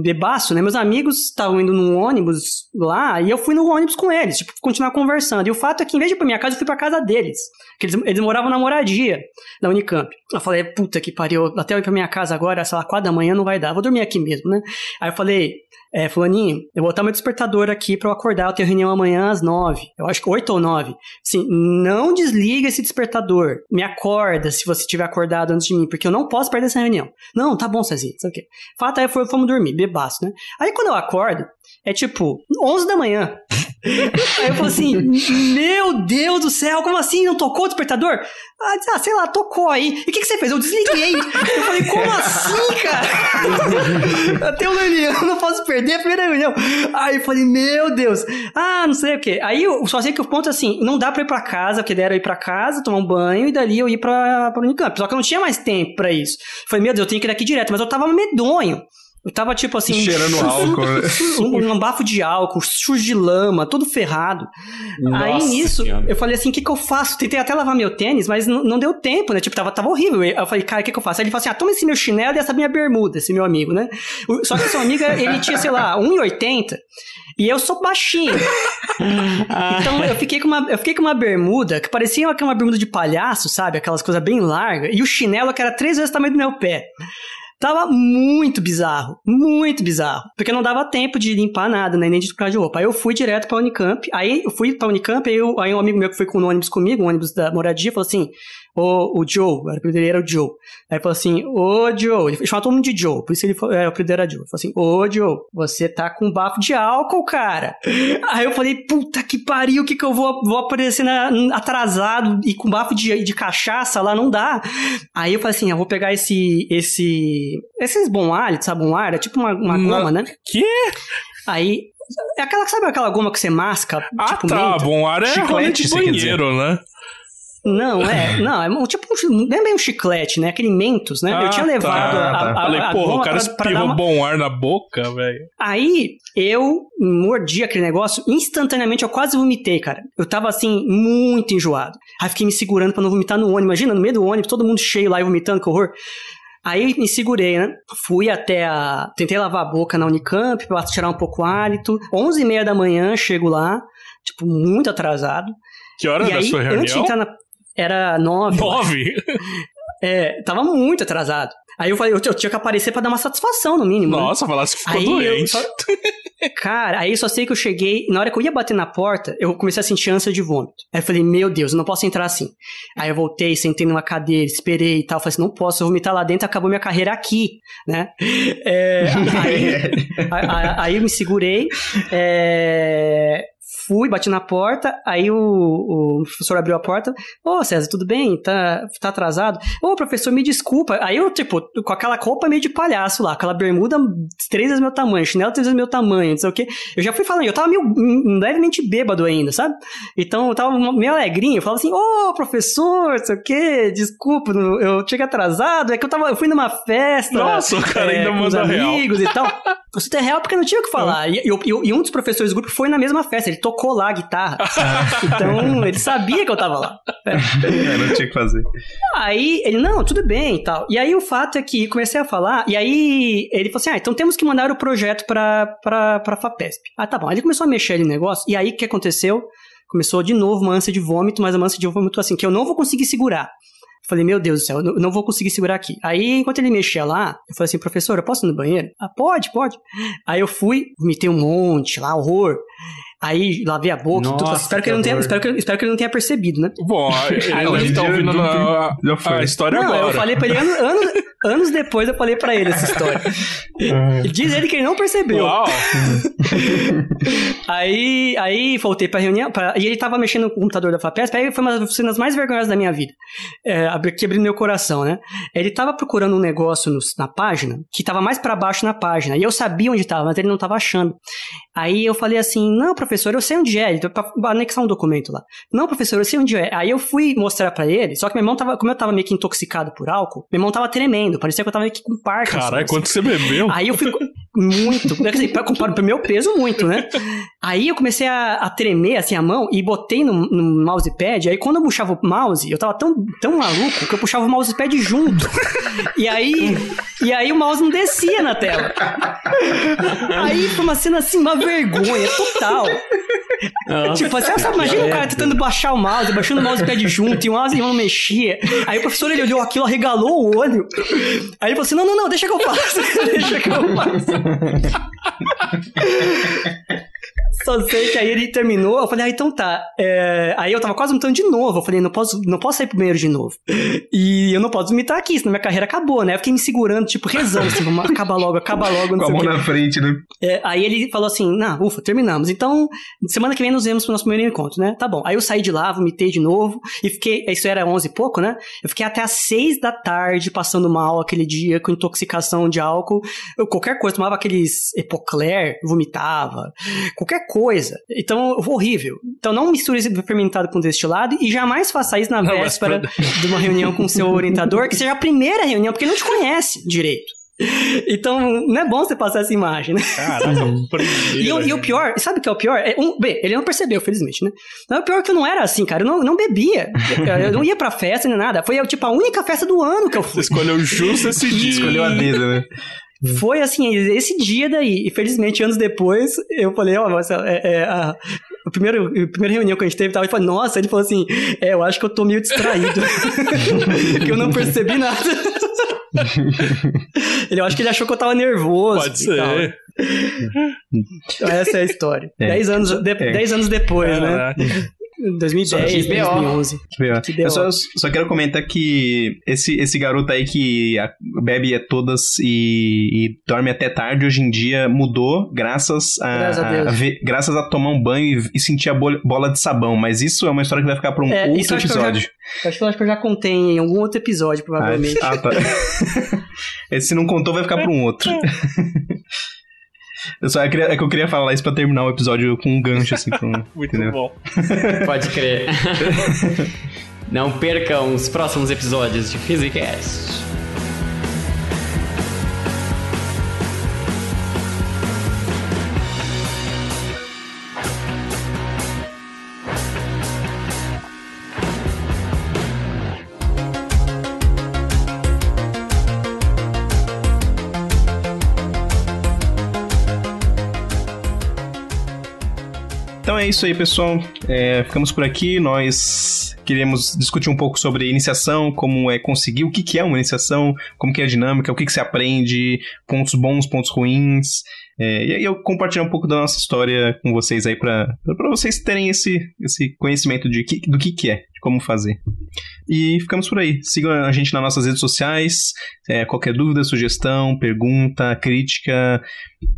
bebaço, né? Meus amigos estavam indo num ônibus lá e eu fui no ônibus com eles, tipo, continuar conversando. E o fato é que, em vez de ir pra minha casa, eu fui pra casa deles. Que eles, eles moravam na moradia da Unicamp. Eu falei, puta que pariu, até eu ir pra minha casa agora, sei lá, quatro da manhã não vai dar, vou dormir aqui mesmo, né? Aí eu falei, é, fulaninho, eu vou botar meu despertador aqui pra eu acordar, eu tenho reunião amanhã às nove. Eu acho que oito ou nove. Assim, não desliga esse despertador. Me acorda se você tiver acordado antes de mim, porque eu não posso perder essa reunião. Não, tá bom, Cezinha, sabe o quê? Fato aí, fomos dormir, bebaço, né? Aí quando eu acordo, é tipo, 11 da manhã. Aí eu falo assim, meu Deus do céu, como assim? Não tocou o despertador? Ah, sei lá, tocou aí. E o que, que você fez? Eu desliguei. Eu falei, como assim, cara? Até o reunião, não posso perder a primeira reunião. Aí eu falei, meu Deus. Ah, não sei o quê. Aí eu só sei que o ponto é assim, não dá pra ir pra casa, porque deram ir pra casa, tomar um banho, e dali eu ir pra, pra Unicamp. Só que eu não tinha mais tempo pra isso. Eu falei, meu Deus, eu tenho que ir daqui direto. Mas eu tava medonho. Eu tava tipo assim. Cheirando álcool. né? Um, um bafo de álcool, sujo de lama, todo ferrado. Nossa Aí nisso, eu falei assim: o que, que eu faço? Tentei até lavar meu tênis, mas não, deu tempo, né? Tipo, tava, tava horrível. Aí eu falei, cara, o que, que eu faço? Aí ele falou assim: ah, toma esse meu chinelo e essa minha bermuda, esse meu amigo, né? Só que esse meu amigo, ele tinha, sei lá, 1,80 e eu sou baixinho. Então eu fiquei com uma, eu fiquei com uma bermuda que parecia uma, uma bermuda de palhaço, sabe? Aquelas coisas bem largas. E o chinelo que era três vezes o tamanho do meu pé. Tava muito bizarro, muito bizarro. Porque não dava tempo de limpar nada, né? Nem de trocar de roupa. Aí eu fui direto pra Unicamp. Aí eu fui pra Unicamp, aí, eu- aí um amigo meu que foi com o ônibus comigo, o ônibus da moradia, falou assim: Ô, o Joe, o apelido dele era o Joe. Aí falou assim: Ô, Joe, ele chamava todo mundo de Joe, por isso ele falou, é, o apelido era Joe. Ele falou assim: Ô, Joe, você tá com bafo de álcool, cara. Aí eu falei: Puta que pariu, o que que eu vou, vou aparecer na- atrasado e com bafo de, de cachaça lá? Não dá. Aí eu falei assim: Eu vou pegar esse. esse esses bom hálito, sabe? Bom ar, é tipo uma, uma Não. goma, né? Que? Aí. É aquela, sabe aquela goma que você masca? Ah, tipo tá. menta? Bom ar é Chiclete, de banheiro, né? Não, é. Não, é um- tipo um, não é bem um chiclete, né? Aquele mentos, né? eu Ah, tinha levado tá. a, a, Falei, a porra, o cara pra, pra dar espirrou uma... bom ar na boca, velho. Aí eu mordi aquele negócio, instantaneamente eu quase vomitei, cara. Eu tava assim, muito enjoado. Aí fiquei me segurando pra não vomitar no ônibus. Imagina, no meio do ônibus, todo mundo cheio lá e vomitando, que horror. Aí me segurei, né? Fui até a. Tentei lavar a boca na Unicamp pra tirar um pouco o hálito. 11 e meia da manhã, chego lá, tipo, muito atrasado. Que hora e da aí, sua antes de reunião? entrar na. Era nove. eu. Nove. É, tava muito atrasado. Aí eu falei, eu, eu tinha que aparecer pra dar uma satisfação, no mínimo. né? Nossa, falasse que ficou Aí eu doente. só- Cara, aí eu só sei que eu cheguei, na hora que eu ia bater na porta, eu comecei a sentir ânsia de vômito. Aí eu falei, meu Deus, eu não posso entrar assim. Aí eu voltei, sentei numa cadeira, esperei e tal. Falei assim, não posso vomitar lá dentro, acabou minha carreira aqui, né? É, aí, a- a- aí eu me segurei, é, fui, bati na porta, aí o, o professor abriu a porta. Ô, César, tudo bem? Tá, tá atrasado? Ô, professor, me desculpa. Aí eu, tipo, com aquela roupa meio de palhaço lá, aquela bermuda três vezes meu tamanho, chinelo três vezes meu tamanho, não sei o quê. Eu já fui falando, eu tava meio levemente bêbado ainda, sabe? Então eu tava meio alegrinho, eu falava assim, ô, professor, não sei o quê, desculpa, eu cheguei atrasado, é que eu tava, eu fui numa festa. Nossa, o cara ainda com os manda real. amigos e tal. Eu citei real porque não tinha o que falar. E, eu- eu- e um dos professores do grupo foi na mesma festa, ele tocou lá a guitarra. então, ele sabia que eu tava lá. É, não tinha o que fazer. Aí ele, não, tudo bem e tal. E aí o fato é que comecei a falar, e aí ele falou assim: ah, então temos que mandar o projeto pra, pra, pra FAPESP. Ah, tá bom. Aí ele começou a mexer ali no negócio, e aí o que aconteceu? Começou de novo uma ânsia de vômito, mas uma ânsia de vômito assim, que eu não vou conseguir segurar. Falei, meu Deus do céu, eu não- eu não vou conseguir segurar aqui. Aí, enquanto ele mexia lá, eu falei assim, professor, eu posso ir no banheiro? Ah, pode, pode. Aí eu fui, vomitei um monte lá, horror. Aí lavei a boca, e tudo. Nossa, Espero que, que ele não tenha, espero, que, espero que ele não tenha percebido, né? Bom, ele tá dia ouvindo foi. a história não, agora. eu falei pra ele ano- ano- Anos depois eu falei pra ele essa história. E Diz ele que ele não percebeu. Uau! Aí, aí voltei pra reunião, pra- e ele tava mexendo no computador da Flapesp, aí foi uma das cenas mais vergonhosas da minha vida. É, abri- que abriu meu coração, né? Ele tava procurando um negócio no- na página, que tava mais pra baixo na página, e eu sabia onde tava, mas ele não tava achando. Aí eu falei assim, não, professor, eu sei onde é, ele pra anexar um documento lá. Não, professor, eu sei onde é. Aí eu fui mostrar pra ele, só que meu irmão tava, como eu tava meio que intoxicado por álcool, meu irmão tava tremendo, parecia que eu tava meio que com Parkinson. Caralho, assim. quanto você bebeu? Aí eu fico muito, quer dizer, pro meu peso, muito, né? Aí eu comecei a, a tremer, assim, a mão e botei no, no mousepad. Aí quando eu puxava o mouse, eu tava tão, tão maluco que eu puxava o mousepad junto. E aí, e aí o mouse não descia na tela. Aí foi uma cena assim, uma vergonha total. Tipo, você sabe, imagina o cara tentando baixar o mouse, baixando o mousepad junto e o mouse não mexia. Aí o professor ele olhou aquilo, arregalou o olho. Aí ele falou assim: não, não, não, deixa que eu faço. deixa que eu faço. Só sei que aí ele terminou, eu falei, ah, então tá. É, Aí eu tava quase vomitando de novo. Eu falei, não posso, não posso sair pro banheiro de novo. E eu não posso vomitar aqui, senão minha carreira acabou, né? Eu fiquei me segurando, tipo, rezando, assim, vamos, acaba logo, acaba logo, não Com a mão na frente, né? É, aí ele falou assim: Não, ufa, terminamos. Então, semana que vem nos vemos pro nosso primeiro encontro, né? Tá bom. Aí eu saí de lá, vomitei de novo e fiquei. Isso era 11 e pouco, né? Eu fiquei até às 6 da tarde passando mal aquele dia com intoxicação de álcool. Eu, qualquer coisa, tomava aqueles Epocler, vomitava, qualquer coisa. Então, horrível. Então, não misture esse fermentado com destilado e jamais faça isso na Não, mas véspera de uma reunião com o seu orientador, que seja a primeira reunião, porque ele não te conhece direito. Então, não é bom você passar essa imagem, né? Caraca, primeiro. E, o- e o pior, sabe o que é o pior? É um, bem, ele não percebeu, felizmente, né? Mas o pior é que eu não era assim, cara. Eu não, não bebia. Eu, não ia pra festa nem nada. Foi, tipo, a única festa do ano que eu Você fui. escolheu justo esse dia. Escolheu a dedo, né? Foi assim, esse dia daí. E felizmente, anos depois, eu falei, ó, mas é, é, a, a, primeira, a primeira reunião que a gente teve, tava, ele falou, nossa, ele falou assim, é, eu acho que eu tô meio distraído. que eu não percebi nada. ele, eu acho que ele achou que eu tava nervoso. Pode e tal. ser. Então, essa é a história. É. Dez, anos, de- É. dez anos depois, né? Caraca. 2010, Só que BO. 2011. Que Eu só, só quero comentar que esse, esse garoto aí que a- bebe a todas e, e dorme até tarde, hoje em dia mudou graças a, Graças a Deus. ver- graças a tomar um banho e, e sentir a bola de sabão. Mas isso é uma história que vai ficar para um É, outro eu episódio. Acho que eu acho que eu já contei em algum outro episódio, provavelmente. Ah, tá. Esse se não contou, vai ficar para um outro. Eu só queria, é que eu queria falar isso pra terminar o episódio com um gancho, assim. Com, Muito entendeu? bom. Pode crer. Não percam os próximos episódios de Physicast. É isso aí, pessoal. É, ficamos por aqui. Nós queremos discutir um pouco sobre iniciação, como é conseguir, o que, que é uma iniciação, como que é a dinâmica, o que, que se aprende, pontos bons, pontos ruins. É, e aí eu compartilhar um pouco da nossa história com vocês aí para vocês terem esse, esse conhecimento de que, do que, que é, de como fazer. E ficamos por aí. Sigam a gente nas nossas redes sociais. É, qualquer dúvida, sugestão, pergunta, crítica,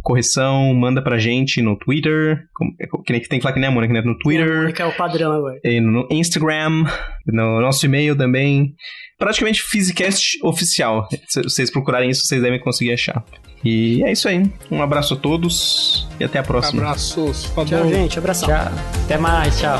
correção, manda pra gente no Twitter. como- é, que nem- tem que falar que nem a Mônica, né? No Twitter, Que é o padrão agora. no Instagram, no nosso e-mail também. Praticamente Physicast oficial. Se vocês procurarem isso, vocês devem conseguir achar. E é isso aí. Um abraço a todos e até a próxima. Abraços. Falou. Tchau, gente. Abração. Tchau. Até mais, tchau.